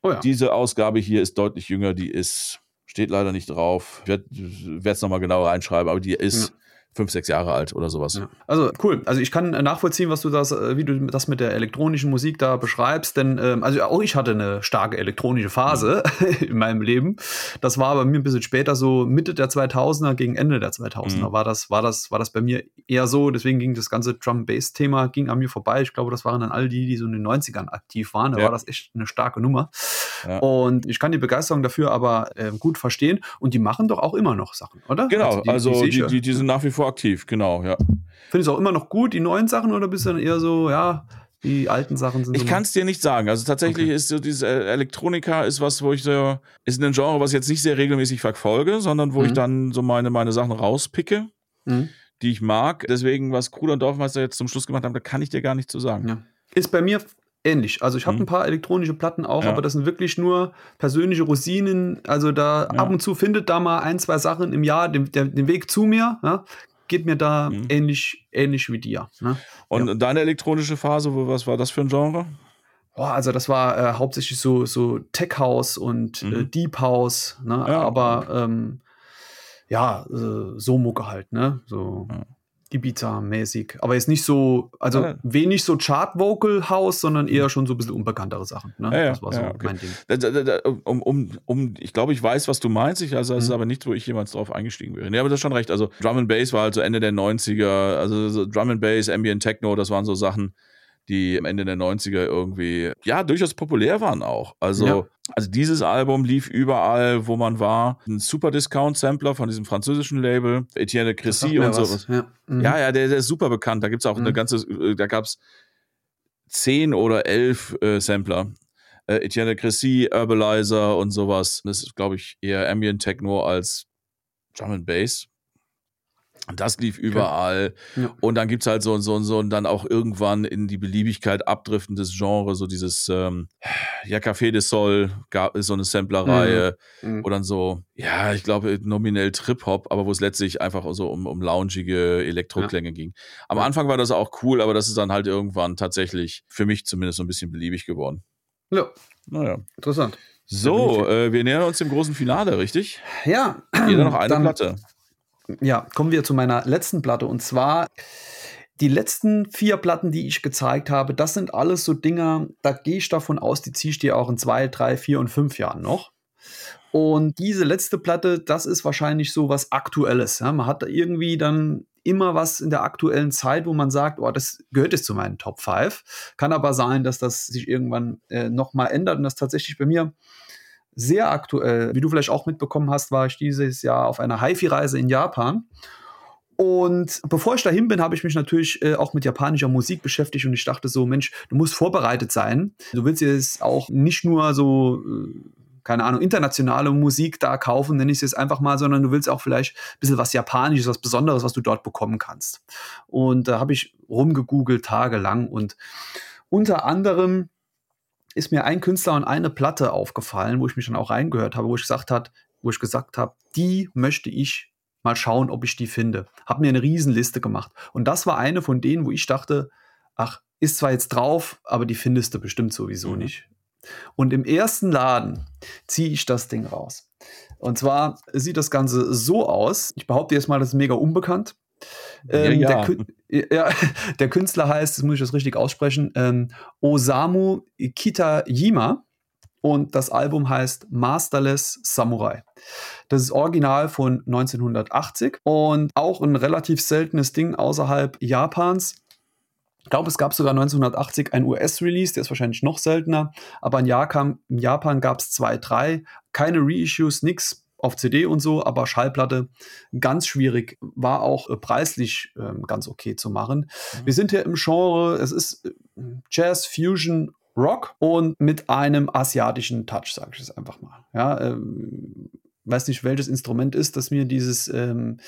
Oh ja. Diese Ausgabe hier ist deutlich jünger, die ist, steht leider nicht drauf. Ich werde es nochmal genauer reinschreiben, aber die ist ja fünf, sechs Jahre alt oder sowas. Ja. Also cool. Also ich kann nachvollziehen, was du das, äh, wie du das mit der elektronischen Musik da beschreibst, denn ähm, also auch ich hatte eine starke elektronische Phase mhm. in meinem Leben. Das war bei mir ein bisschen später, so Mitte der 2000er gegen Ende der 2000er mhm. war das, war das, war das bei mir eher so. Deswegen ging das ganze Drum-Bass-Thema ging an mir vorbei. Ich glaube, das waren dann all die, die so in den 90ern aktiv waren. Da ja. war das echt eine starke Nummer. Ja. Und ich kann die Begeisterung dafür aber äh, gut verstehen. Und die machen doch auch immer noch Sachen, oder? Genau, also die, also die, die, die sind nach wie vor aktiv, genau, ja. Findest du auch immer noch gut, die neuen Sachen, oder bist du dann eher so, ja, die alten Sachen sind Ich so kann es dir nicht sagen. Also tatsächlich okay. ist so diese Elektronika ist was, wo ich so, ist ein Genre, was ich jetzt nicht sehr regelmäßig verfolge, sondern wo mhm. ich dann so meine, meine Sachen rauspicke, mhm. die ich mag. Deswegen, was Kruder und Dorfmeister jetzt zum Schluss gemacht haben, da kann ich dir gar nicht zu sagen. Ja. Ist bei mir ähnlich. Also ich habe mhm. ein paar elektronische Platten auch, ja. aber das sind wirklich nur persönliche Rosinen. Also da ja. ab und zu findet da mal ein, zwei Sachen im Jahr den, den Weg zu mir. Ja? Geht mir da mhm. ähnlich, ähnlich wie dir. Ne? Und deine elektronische Phase, was war das für ein Genre? Boah, also das war äh, hauptsächlich so, so Tech House und äh, mhm. äh, Deep House, ne? aber ähm, ja, äh, so Mucke halt, ne? So. Ibiza-mäßig. Aber jetzt nicht so, also ja. wenig so Chart-Vocal-House, sondern eher schon so ein bisschen unbekanntere Sachen. Ne? Ja, das war so okay. mein Ding. Da, da, da, um, um, um, ich glaube, ich weiß, was du meinst. Ich, also, das mhm. ist aber nichts, wo ich jemals drauf eingestiegen wäre. Nee, aber das ist schon recht. Also, Drum and Bass war also Ende der 90er. Also, so Drum and Bass, Ambient Techno, das waren so Sachen, die am Ende der 90er irgendwie, ja, durchaus populär waren auch. Also, ja. also dieses Album lief überall, wo man war. Ein super Discount-Sampler von diesem französischen Label, Etienne de Crécy und sowas. Ja. Mhm. ja, ja, der, der, ist super bekannt. Da gibt es auch mhm. eine ganze, äh, da gab es zehn oder elf äh, Sampler. Äh, Etienne de Crécy, Herbalizer und sowas. Das ist, glaube ich, eher Ambient Techno als Drum and Bass. Das lief überall. Okay. Ja. Und dann gibt es halt so, so, so und dann auch irgendwann in die Beliebigkeit abdriftendes Genre, so dieses, ähm, ja, Café de Sol gab es so eine Samplerreihe. Mhm. Mhm. Oder so, ja, ich glaube, nominell Trip-Hop, aber wo es letztlich einfach so um, um loungige Elektroklänge ja. ging. Am. Anfang war das auch cool, aber das ist dann halt irgendwann tatsächlich für mich zumindest so ein bisschen beliebig geworden. Ja. Naja. Interessant. So, äh, wir nähern uns dem großen Finale, richtig? Ja. Jeder noch eine dann, Platte ja, kommen wir zu meiner letzten Platte und zwar die letzten vier Platten, die ich gezeigt habe, das sind alles so Dinger, da gehe ich davon aus, die ziehst du dir auch in zwei, drei, vier und fünf Jahren noch. Und diese letzte Platte, das ist wahrscheinlich so was Aktuelles. Ja? Man hat da irgendwie dann immer was in der aktuellen Zeit, wo man sagt, oh, das gehört jetzt zu meinen Top 5. Kann aber sein, dass das sich irgendwann äh, nochmal ändert und das tatsächlich bei mir sehr aktuell. Wie du vielleicht auch mitbekommen hast, war ich dieses Jahr auf einer HiFi-Reise in Japan. Und bevor ich dahin bin, habe ich mich natürlich äh, auch mit japanischer Musik beschäftigt und ich dachte so, Mensch, du musst vorbereitet sein. Du willst jetzt auch nicht nur so, äh, keine Ahnung, internationale Musik da kaufen, nenne ich es jetzt einfach mal, sondern du willst auch vielleicht ein bisschen was Japanisches, was Besonderes, was du dort bekommen kannst. Und da habe ich rumgegoogelt tagelang und unter anderem ist mir ein Künstler und eine Platte aufgefallen, wo ich mich dann auch reingehört habe, wo ich gesagt hat, wo ich gesagt habe, die möchte ich mal schauen, ob ich die finde. Habe mir eine Riesenliste gemacht. Und das war eine von denen, wo ich dachte, ach, ist zwar jetzt drauf, aber die findest du bestimmt sowieso mhm. nicht. Und im ersten Laden ziehe ich das Ding raus. Und zwar sieht das Ganze so aus. Ich behaupte jetzt mal, das ist mega unbekannt. Ähm, ja, ja. Der, ja, der, Künstler heißt, muss ich das richtig aussprechen, ähm, Osamu Kitayima und das Album heißt Masterless Samurai. Das ist original von 1980 und auch ein relativ seltenes Ding außerhalb Japans. Ich glaube, es gab sogar 1980 ein US-Release, der ist wahrscheinlich noch seltener, aber in Japan, in Japan gab es zwei, drei, keine Reissues, nichts auf CD und so, aber Schallplatte ganz schwierig, war auch äh, preislich äh, ganz okay zu machen. Mhm. Wir sind hier im Genre, es ist äh, Jazz, Fusion, Rock und mit einem asiatischen Touch, sage ich es einfach mal. Ja, ähm, weiß nicht, welches Instrument ist, das mir dieses ähm,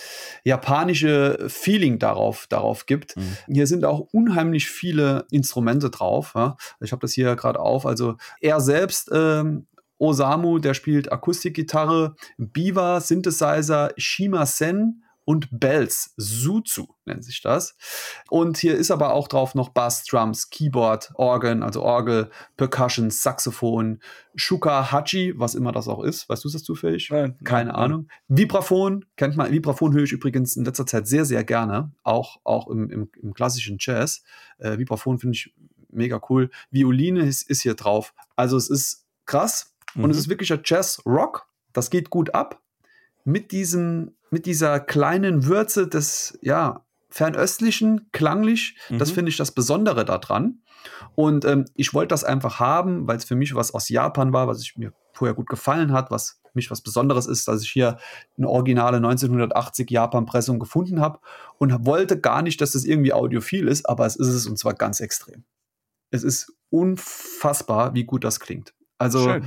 japanische Feeling darauf, darauf gibt. Mhm. Hier sind auch unheimlich viele Instrumente drauf. Ja? Ich habe das hier gerade auf. Also er selbst ähm, Osamu, der spielt Akustikgitarre, Biwa, Synthesizer, Shimasen und Bells. Suzu nennt sich das. Und hier ist aber auch drauf noch Bass, Drums, Keyboard, Organ, also Orgel, Percussion, Saxophon, Shuka Hachi, was immer das auch ist. Weißt du das zufällig? Nein. Keine nein, Ahnung. Vibraphon, kennt man. Vibraphon höre ich übrigens in letzter Zeit sehr, sehr gerne. Auch, auch im, im, im klassischen Jazz. Äh, Vibraphon finde ich mega cool. Violine ist, ist hier drauf. Also es ist krass. Mhm. Und es mhm. ist wirklicher Jazz-Rock. Das geht gut ab. Mit diesem, mit dieser kleinen Würze des, ja, fernöstlichen, klanglich. Mhm. Das finde ich das Besondere daran. Und ähm, ich wollte das einfach haben, weil es für mich was aus Japan war, was ich mir vorher gut gefallen hat, was mich was Besonderes ist, dass ich hier eine originale 1980 Japan-Pressung gefunden habe und wollte gar nicht, dass das irgendwie audiophil ist, aber es ist es und zwar ganz extrem. Es ist unfassbar, wie gut das klingt. Also Schön.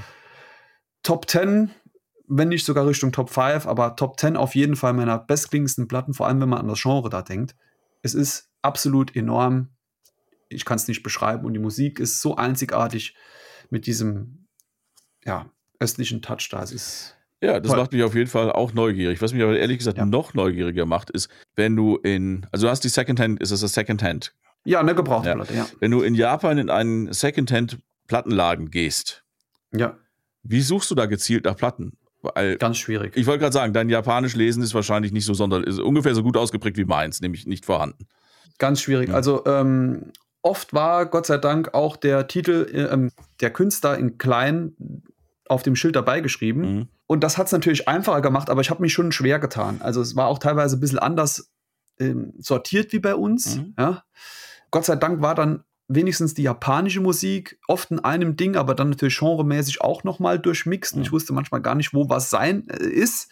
Top 10, wenn nicht sogar Richtung Top 5, aber Top 10 auf jeden Fall meiner bestklingendsten Platten, vor allem wenn man an das Genre da denkt. Es ist absolut enorm. Ich kann es nicht beschreiben und die Musik ist so einzigartig mit diesem ja, östlichen Touch da. Es ist ja, das Toll. macht mich auf jeden Fall auch neugierig. Was mich aber ehrlich gesagt ja. noch neugieriger macht, ist, wenn du in, also du hast die Secondhand, ist das das Secondhand? Ja, eine Gebrauchtplatte, ja. ja. Wenn du in Japan in einen Secondhand-Plattenladen gehst, ja. Wie suchst du da gezielt nach Platten? Weil, Ganz schwierig. Ich wollte gerade sagen, dein Japanisch lesen ist wahrscheinlich nicht so sonderlich, ist ungefähr so gut ausgeprägt wie meins, nämlich nicht vorhanden. Ganz schwierig. Ja. Also ähm, oft war Gott sei Dank auch der Titel äh, der Künstler in klein auf dem Schild dabei geschrieben. Mhm. Und das hat es natürlich einfacher gemacht, aber ich habe mich schon schwer getan. Also es war auch teilweise ein bisschen anders ähm, sortiert wie bei uns. Mhm. Ja. Gott sei Dank war dann wenigstens die japanische Musik oft in einem Ding, aber dann natürlich genremäßig auch nochmal durchmixt. Und ich wusste manchmal gar nicht, wo was sein äh, ist.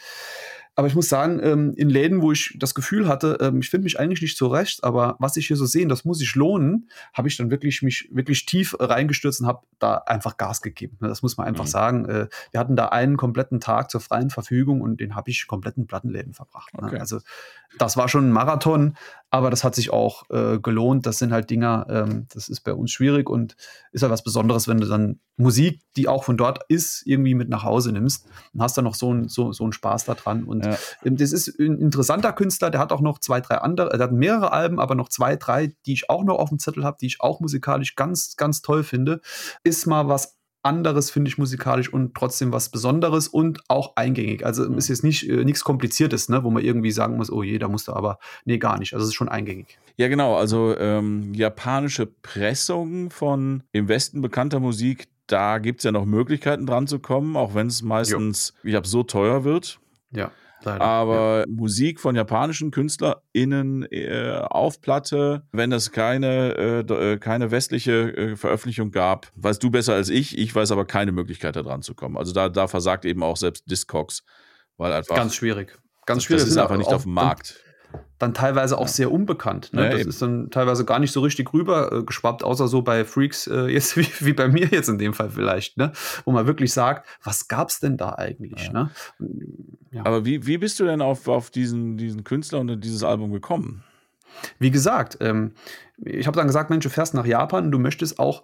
Aber ich muss sagen, ähm, in Läden, wo ich das Gefühl hatte, ähm, ich finde mich eigentlich nicht zurecht, aber was ich hier so sehe, das muss sich lohnen, habe ich dann wirklich mich wirklich tief reingestürzt und habe da einfach Gas gegeben. Ne? Das muss man einfach mhm. sagen. Äh, wir hatten da einen kompletten Tag zur freien Verfügung und den habe ich kompletten Plattenläden verbracht. Ne? Okay. Also das war schon ein Marathon, aber das hat sich auch äh, gelohnt. Das sind halt Dinger, ähm, das ist bei uns schwierig und ist ja halt was Besonderes, wenn du dann Musik, die auch von dort ist, irgendwie mit nach Hause nimmst und hast dann noch so, ein, so, so einen Spaß daran. Und ja. Ähm, das ist ein interessanter Künstler, der hat auch noch zwei, drei andere, er hat mehrere Alben, aber noch zwei, drei, die ich auch noch auf dem Zettel habe, die ich auch musikalisch ganz, ganz toll finde. Ist mal was anderes, finde ich, musikalisch und trotzdem was Besonderes und auch eingängig. Also ist jetzt nicht äh, nichts Kompliziertes, ne, wo man irgendwie sagen muss, oh je, da musst du aber, nee, gar nicht. Also es ist schon eingängig. Ja, genau. Also ähm, japanische Pressungen von im Westen bekannter Musik, da gibt es ja noch Möglichkeiten dran zu kommen, auch wenn es meistens, jo. ich habe so teuer wird. Ja. Leider, aber ja. Musik von japanischen KünstlerInnen äh, auf Platte, wenn es keine, äh, äh, keine westliche äh, Veröffentlichung gab, weißt du besser als ich. Ich weiß aber keine Möglichkeit, da dran zu kommen. Also da, da versagt eben auch selbst Discogs, weil einfach. Ganz schwierig. Ganz schwierig. Das ist einfach nicht auf dem Markt dann teilweise auch ja. sehr unbekannt. Ne? Ja, das eben. ist dann teilweise gar nicht so richtig rüber äh, geschwappt, außer so bei Freaks, äh, jetzt wie, wie, bei mir jetzt in dem Fall vielleicht, ne? wo man wirklich sagt, was gab's denn da eigentlich? Ja. Ne? Aber wie, wie bist du denn auf, auf diesen, diesen Künstler und dieses Album gekommen? Wie gesagt, ähm, ich habe dann gesagt, Mensch, du fährst nach Japan du möchtest auch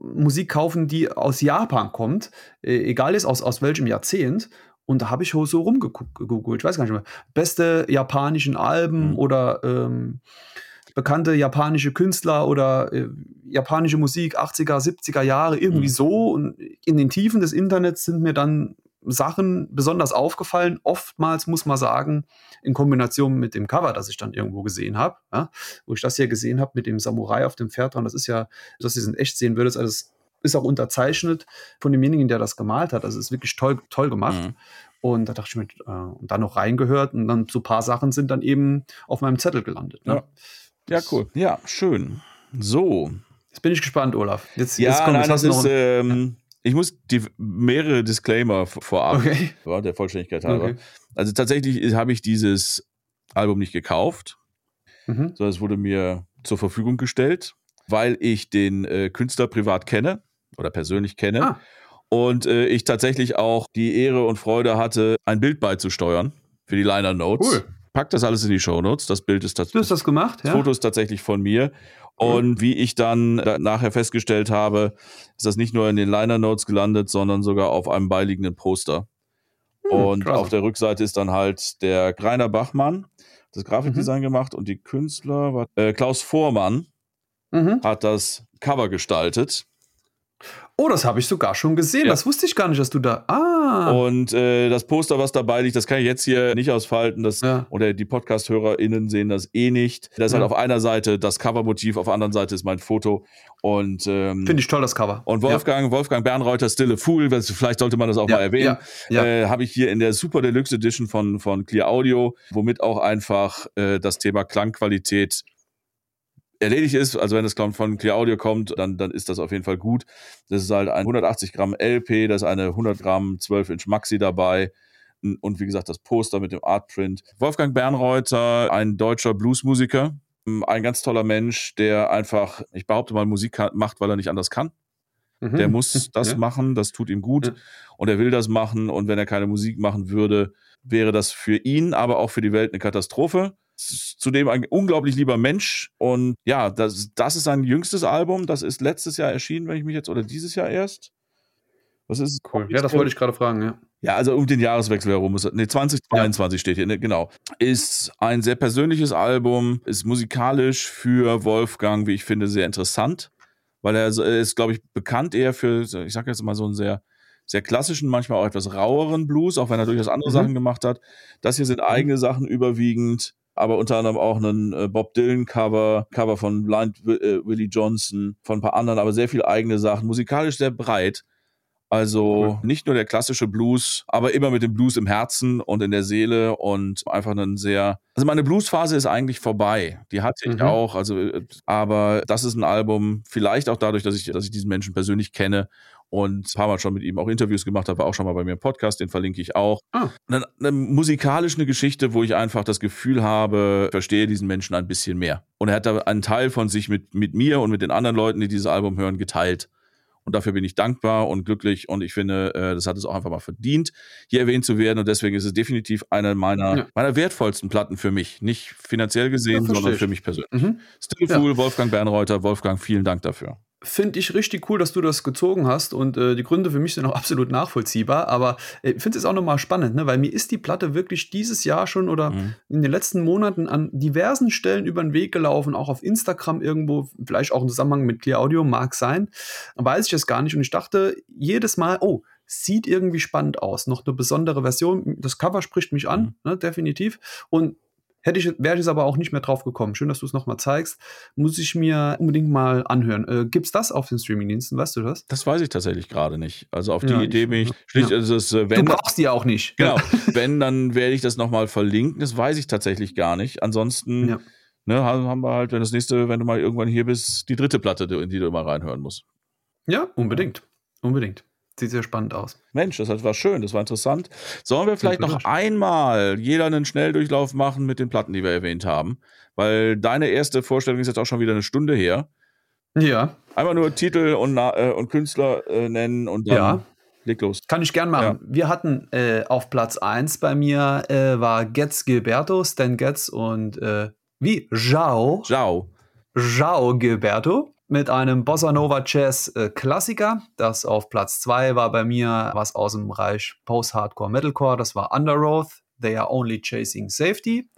Musik kaufen, die aus Japan kommt, äh, egal ist aus, aus welchem Jahrzehnt. Und da habe ich so rumgegoogelt, ich weiß gar nicht mehr, beste japanischen Alben mhm. oder ähm, bekannte japanische Künstler oder äh, japanische Musik 80er, 70er Jahre, irgendwie mhm. so. Und in den Tiefen des Internets sind mir dann Sachen besonders aufgefallen. Oftmals muss man sagen, in Kombination mit dem Cover, das ich dann irgendwo gesehen habe, ja, wo ich das hier gesehen habe mit dem Samurai auf dem Pferd dran, das ist ja, dass du es in echt sehen würdest, also ist auch unterzeichnet von demjenigen, der das gemalt hat. Also ist wirklich toll, toll gemacht. Mhm. Und da dachte ich mir, äh, und dann noch reingehört und dann so ein paar Sachen sind dann eben auf meinem Zettel gelandet. Ne? Ja. ja, cool. Ja, schön. So. Jetzt bin ich gespannt, Olaf. Jetzt, ja, jetzt kommt, nein, das ist, ähm, ich muss die, mehrere Disclaimer vorab, okay. der Vollständigkeit halber. Okay. Also tatsächlich habe ich dieses Album nicht gekauft, mhm. sondern es wurde mir zur Verfügung gestellt, weil ich den äh, Künstler privat kenne oder persönlich kenne. Ah. Und äh, ich tatsächlich auch die Ehre und Freude hatte, ein Bild beizusteuern für die Liner Notes. Cool. Pack das alles in die Show Notes. Das Bild ist tatsächlich. Du hast das gemacht, ja? Das Foto ist tatsächlich von mir. Und wie ich dann nachher festgestellt habe, ist das nicht nur in den Liner Notes gelandet, sondern sogar auf einem beiliegenden Poster. Hm, und krass. auf der Rückseite ist dann halt der Greiner Bachmann, das Grafikdesign mhm. gemacht und die Künstler äh, Klaus Vormann mhm. hat das Cover gestaltet. Oh, das habe ich sogar schon gesehen. Ja. Das wusste ich gar nicht, dass du da. Ah. Und äh, das Poster, was dabei liegt, das kann ich jetzt hier nicht ausfalten. Das, ja. Oder die Podcast-HörerInnen sehen das eh nicht. Da ist halt ja. halt auf einer Seite das Covermotiv, auf der anderen Seite ist mein Foto. Und ähm, finde ich toll, das Cover. Und Wolfgang, Wolfgang Bernreuther, Stille Fool, vielleicht sollte man das auch mal erwähnen. Äh, habe ich hier in der Super Deluxe Edition von, von Clear Audio, womit auch einfach äh, das Thema Klangqualität erledigt ist, also wenn das von Clear Audio kommt, dann, dann ist das auf jeden Fall gut. Das ist halt ein 180 Gramm LP, da ist eine 100 Gramm 12 Inch Maxi dabei und wie gesagt das Poster mit dem Artprint. Wolfgang Bernreuther, ein deutscher Bluesmusiker, ein ganz toller Mensch, der einfach, ich behaupte mal, Musik macht, weil er nicht anders kann. Mhm. Der muss das ja. machen, das tut ihm gut ja. und er will das machen und wenn er keine Musik machen würde, wäre das für ihn, aber auch für die Welt eine Katastrophe zudem ein unglaublich lieber Mensch. Und ja, das, das ist sein jüngstes Album. Das ist letztes Jahr erschienen, wenn ich mich jetzt, oder dieses Jahr erst. Was ist cool. Ja, das wollte ich gerade fragen, ja. Ja, also um den Jahreswechsel herum ist Ne, 2022 ja. steht hier, ne, genau. Ist ein sehr persönliches Album, ist musikalisch für Wolfgang, wie ich finde, sehr interessant, weil er, ist, glaube ich, bekannt eher für, ich sage jetzt mal so einen sehr sehr klassischen, manchmal auch etwas raueren Blues, auch wenn er durchaus andere mhm. Sachen gemacht hat. Das hier sind mhm. eigene Sachen überwiegend aber unter anderem auch einen äh, Bob Dylan Cover, Cover von Blind äh, Willie Johnson, von ein paar anderen, aber sehr viel eigene Sachen, musikalisch sehr breit. Also cool. nicht nur der klassische Blues, aber immer mit dem Blues im Herzen und in der Seele und einfach einen sehr. Also meine Bluesphase ist eigentlich vorbei. Die hatte ich mhm. auch. Also, äh, aber das ist ein Album, vielleicht auch dadurch, dass ich, dass ich diesen Menschen persönlich kenne und ein paar Mal schon mit ihm auch Interviews gemacht habe, war auch schon mal bei mir im Podcast, den verlinke ich auch. Ah. Eine, eine, musikalisch eine Geschichte, wo ich einfach das Gefühl habe, verstehe diesen Menschen ein bisschen mehr. Und er hat da einen Teil von sich mit, mit mir und mit den anderen Leuten, die dieses Album hören, geteilt. Und dafür bin ich dankbar und glücklich und ich finde, äh, das hat es auch einfach mal verdient, hier erwähnt zu werden. Und deswegen ist es definitiv eine meiner, ja. meiner wertvollsten Platten für mich. Nicht finanziell gesehen, sondern für mich persönlich. Mhm. Stillfool, ja. Wolfgang Bernreuther, Wolfgang, vielen Dank dafür finde ich richtig cool, dass du das gezogen hast und äh, die Gründe für mich sind auch absolut nachvollziehbar, aber äh, ich finde es auch nochmal spannend, ne? weil mir ist die Platte wirklich dieses Jahr schon oder mhm. in den letzten Monaten an diversen Stellen über den Weg gelaufen, auch auf Instagram irgendwo, vielleicht auch im Zusammenhang mit Clear Audio, mag sein, weiß ich es gar nicht und ich dachte jedes Mal, oh, sieht irgendwie spannend aus, noch eine besondere Version, das Cover spricht mich an, mhm. ne, definitiv und Hätte ich, wäre ich es aber auch nicht mehr drauf gekommen. Schön, dass du es nochmal zeigst. Muss ich mir unbedingt mal anhören. Äh, Gibt es das auf den Streamingdiensten? Weißt du das? Das weiß ich tatsächlich gerade nicht. Also auf die ja, Idee bin ich schlicht. Ja. Also das, äh, wenn, du brauchst die auch nicht. Genau. wenn, dann werde ich das nochmal verlinken. Das weiß ich tatsächlich gar nicht. Ansonsten ja. ne, haben wir halt, wenn das nächste, wenn du mal irgendwann hier bist, die dritte Platte, in die du mal reinhören musst. Ja, unbedingt. Unbedingt. Sieht sehr spannend aus. Mensch, das war schön, das war interessant. Sollen wir vielleicht noch einmal jeder einen Schnelldurchlauf machen mit den Platten, die wir erwähnt haben? Weil deine erste Vorstellung ist jetzt auch schon wieder eine Stunde her. Ja. Einmal nur Titel und, äh, und Künstler äh, nennen und dann ja. leg los. Kann ich gern machen. Ja. Wir hatten äh, auf Platz 1 bei mir äh, war Getz Gilberto, Stan Getz und äh, wie? Jao. Jao. Jao Gilberto mit einem Bossa Nova Jazz äh, Klassiker. Das auf Platz 2 war bei mir was aus dem Bereich Post-Hardcore Metalcore. Das war Underoath, They Are Only Chasing Safety.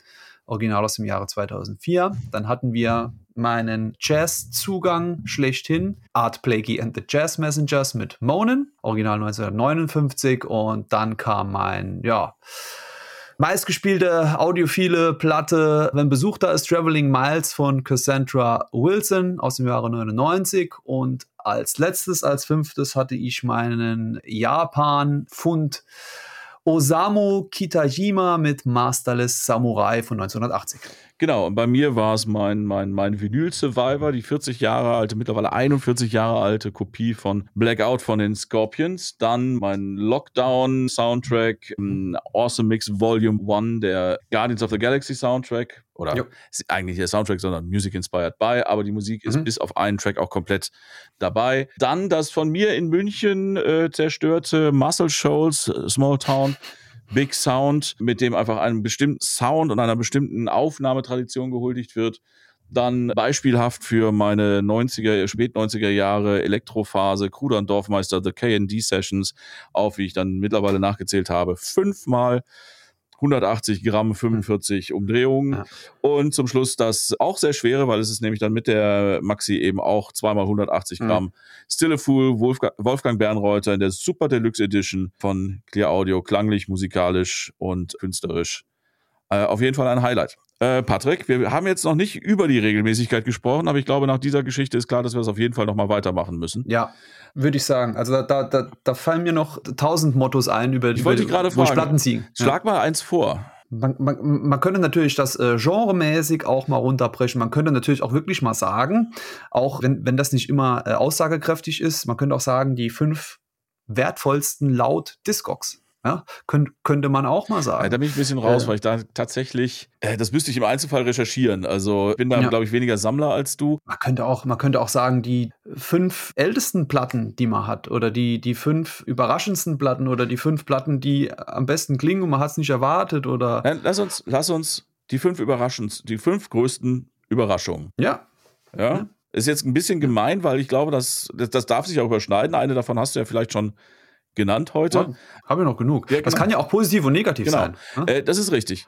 Original aus dem Jahre 2004. Dann hatten wir meinen Jazz-Zugang schlechthin, Art Blakey and the Jazz Messengers mit Monen, Original 1959. Und dann kam mein, ja, Meistgespielte audiophile Platte, wenn Besuch da ist, Traveling Miles von Cassandra Wilson aus dem Jahre 99. Und als letztes, als fünftes hatte ich meinen Japan-Fund Osamu Kitajima mit Masterless Samurai von 1980. Genau, und bei mir war es mein, mein, mein Vinyl Survivor, die 40 Jahre alte, mittlerweile 41 Jahre alte Kopie von Blackout von den Scorpions. Dann mein Lockdown Soundtrack, Awesome Mix Volume 1, der Guardians of the Galaxy Soundtrack. Oder jo. ist eigentlich der Soundtrack, sondern Music Inspired by, aber die Musik ist mhm. bis auf einen Track auch komplett dabei. Dann das von mir in München äh, zerstörte Muscle Shoals, äh, Small Town. Big Sound, mit dem einfach einem bestimmten Sound und einer bestimmten Aufnahmetradition gehuldigt wird. Dann beispielhaft für meine 90er, spät 90er Jahre Elektrophase, Kruder und Dorfmeister, The KND Sessions, auf, wie ich dann mittlerweile nachgezählt habe, fünfmal. 180 Gramm, 45 Umdrehungen. Ja. Und zum Schluss das auch sehr schwere, weil es ist nämlich dann mit der Maxi eben auch zweimal 180 Gramm. Mhm. Still a Fool, Wolfgang, Wolfgang Bernreuther in der Super Deluxe Edition von Clear Audio, klanglich, musikalisch und künstlerisch. Äh, auf jeden Fall ein Highlight. Äh, Patrick, wir haben jetzt noch nicht über die Regelmäßigkeit gesprochen, aber ich glaube, nach dieser Geschichte ist klar, dass wir es auf jeden Fall nochmal weitermachen müssen. Ja, würde ich sagen. Also da, da, da, da, fallen mir noch tausend Mottos ein, über, ich wollte gerade fragen, Platten ziehen. Schlag ja. mal eins vor. Man, man, man könnte natürlich das äh, genremäßig auch mal runterbrechen. Man könnte natürlich auch wirklich mal sagen, auch wenn, wenn das nicht immer äh, aussagekräftig ist, man könnte auch sagen, die fünf wertvollsten laut Discogs. Ja, könnt, könnte man auch mal sagen. Ja, da bin ich ein bisschen raus, äh, weil ich da tatsächlich, äh, das müsste ich im Einzelfall recherchieren. Also ich bin da, ja. glaube ich, weniger Sammler als du. Man könnte auch, man könnte auch sagen, die fünf ältesten Platten, die man hat, oder die, die fünf überraschendsten Platten oder die fünf Platten, die am besten klingen und man hat es nicht erwartet. Oder Nein, lass uns, lass uns die fünf überraschendsten, die fünf größten Überraschungen. Ja. Ja. ja. Ist jetzt ein bisschen gemein, weil ich glaube, das, das, das darf sich auch überschneiden. Eine davon hast du ja vielleicht schon genannt heute. Ja, haben wir noch genug. Ja, genau. Das kann ja auch positiv und negativ genau. sein. Ne? Äh, das ist richtig.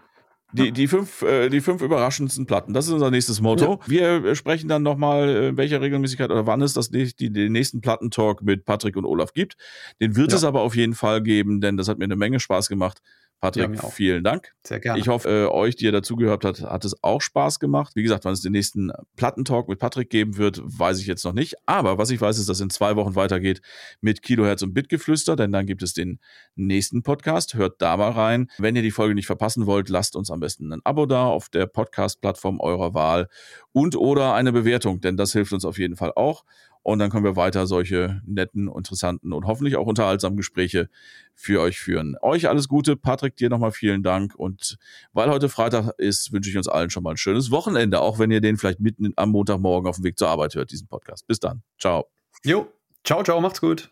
Die, die, fünf, äh, die fünf überraschendsten Platten, das ist unser nächstes Motto. Ja. Wir sprechen dann nochmal, äh, in welcher Regelmäßigkeit oder wann es das, die, den nächsten Plattentalk mit Patrick und Olaf gibt. Den wird ja. es aber auf jeden Fall geben, denn das hat mir eine Menge Spaß gemacht. Patrick, ja, vielen Dank. Sehr gerne. Ich hoffe, äh, euch, die ihr dazugehört habt, hat es auch Spaß gemacht. Wie gesagt, wann es den nächsten Plattentalk mit Patrick geben wird, weiß ich jetzt noch nicht. Aber was ich weiß, ist, dass es in zwei Wochen weitergeht mit Kilohertz und Bitgeflüster, denn dann gibt es den nächsten Podcast. Hört da mal rein. Wenn ihr die Folge nicht verpassen wollt, lasst uns am besten ein Abo da auf der Podcast-Plattform eurer Wahl und oder eine Bewertung, denn das hilft uns auf jeden Fall auch. Und dann können wir weiter solche netten, interessanten und hoffentlich auch unterhaltsamen Gespräche für euch führen. Euch alles Gute. Patrick, dir nochmal vielen Dank. Und weil heute Freitag ist, wünsche ich uns allen schon mal ein schönes Wochenende, auch wenn ihr den vielleicht mitten am Montagmorgen auf dem Weg zur Arbeit hört, diesen Podcast. Bis dann. Ciao. Jo. Ciao, ciao. Macht's gut.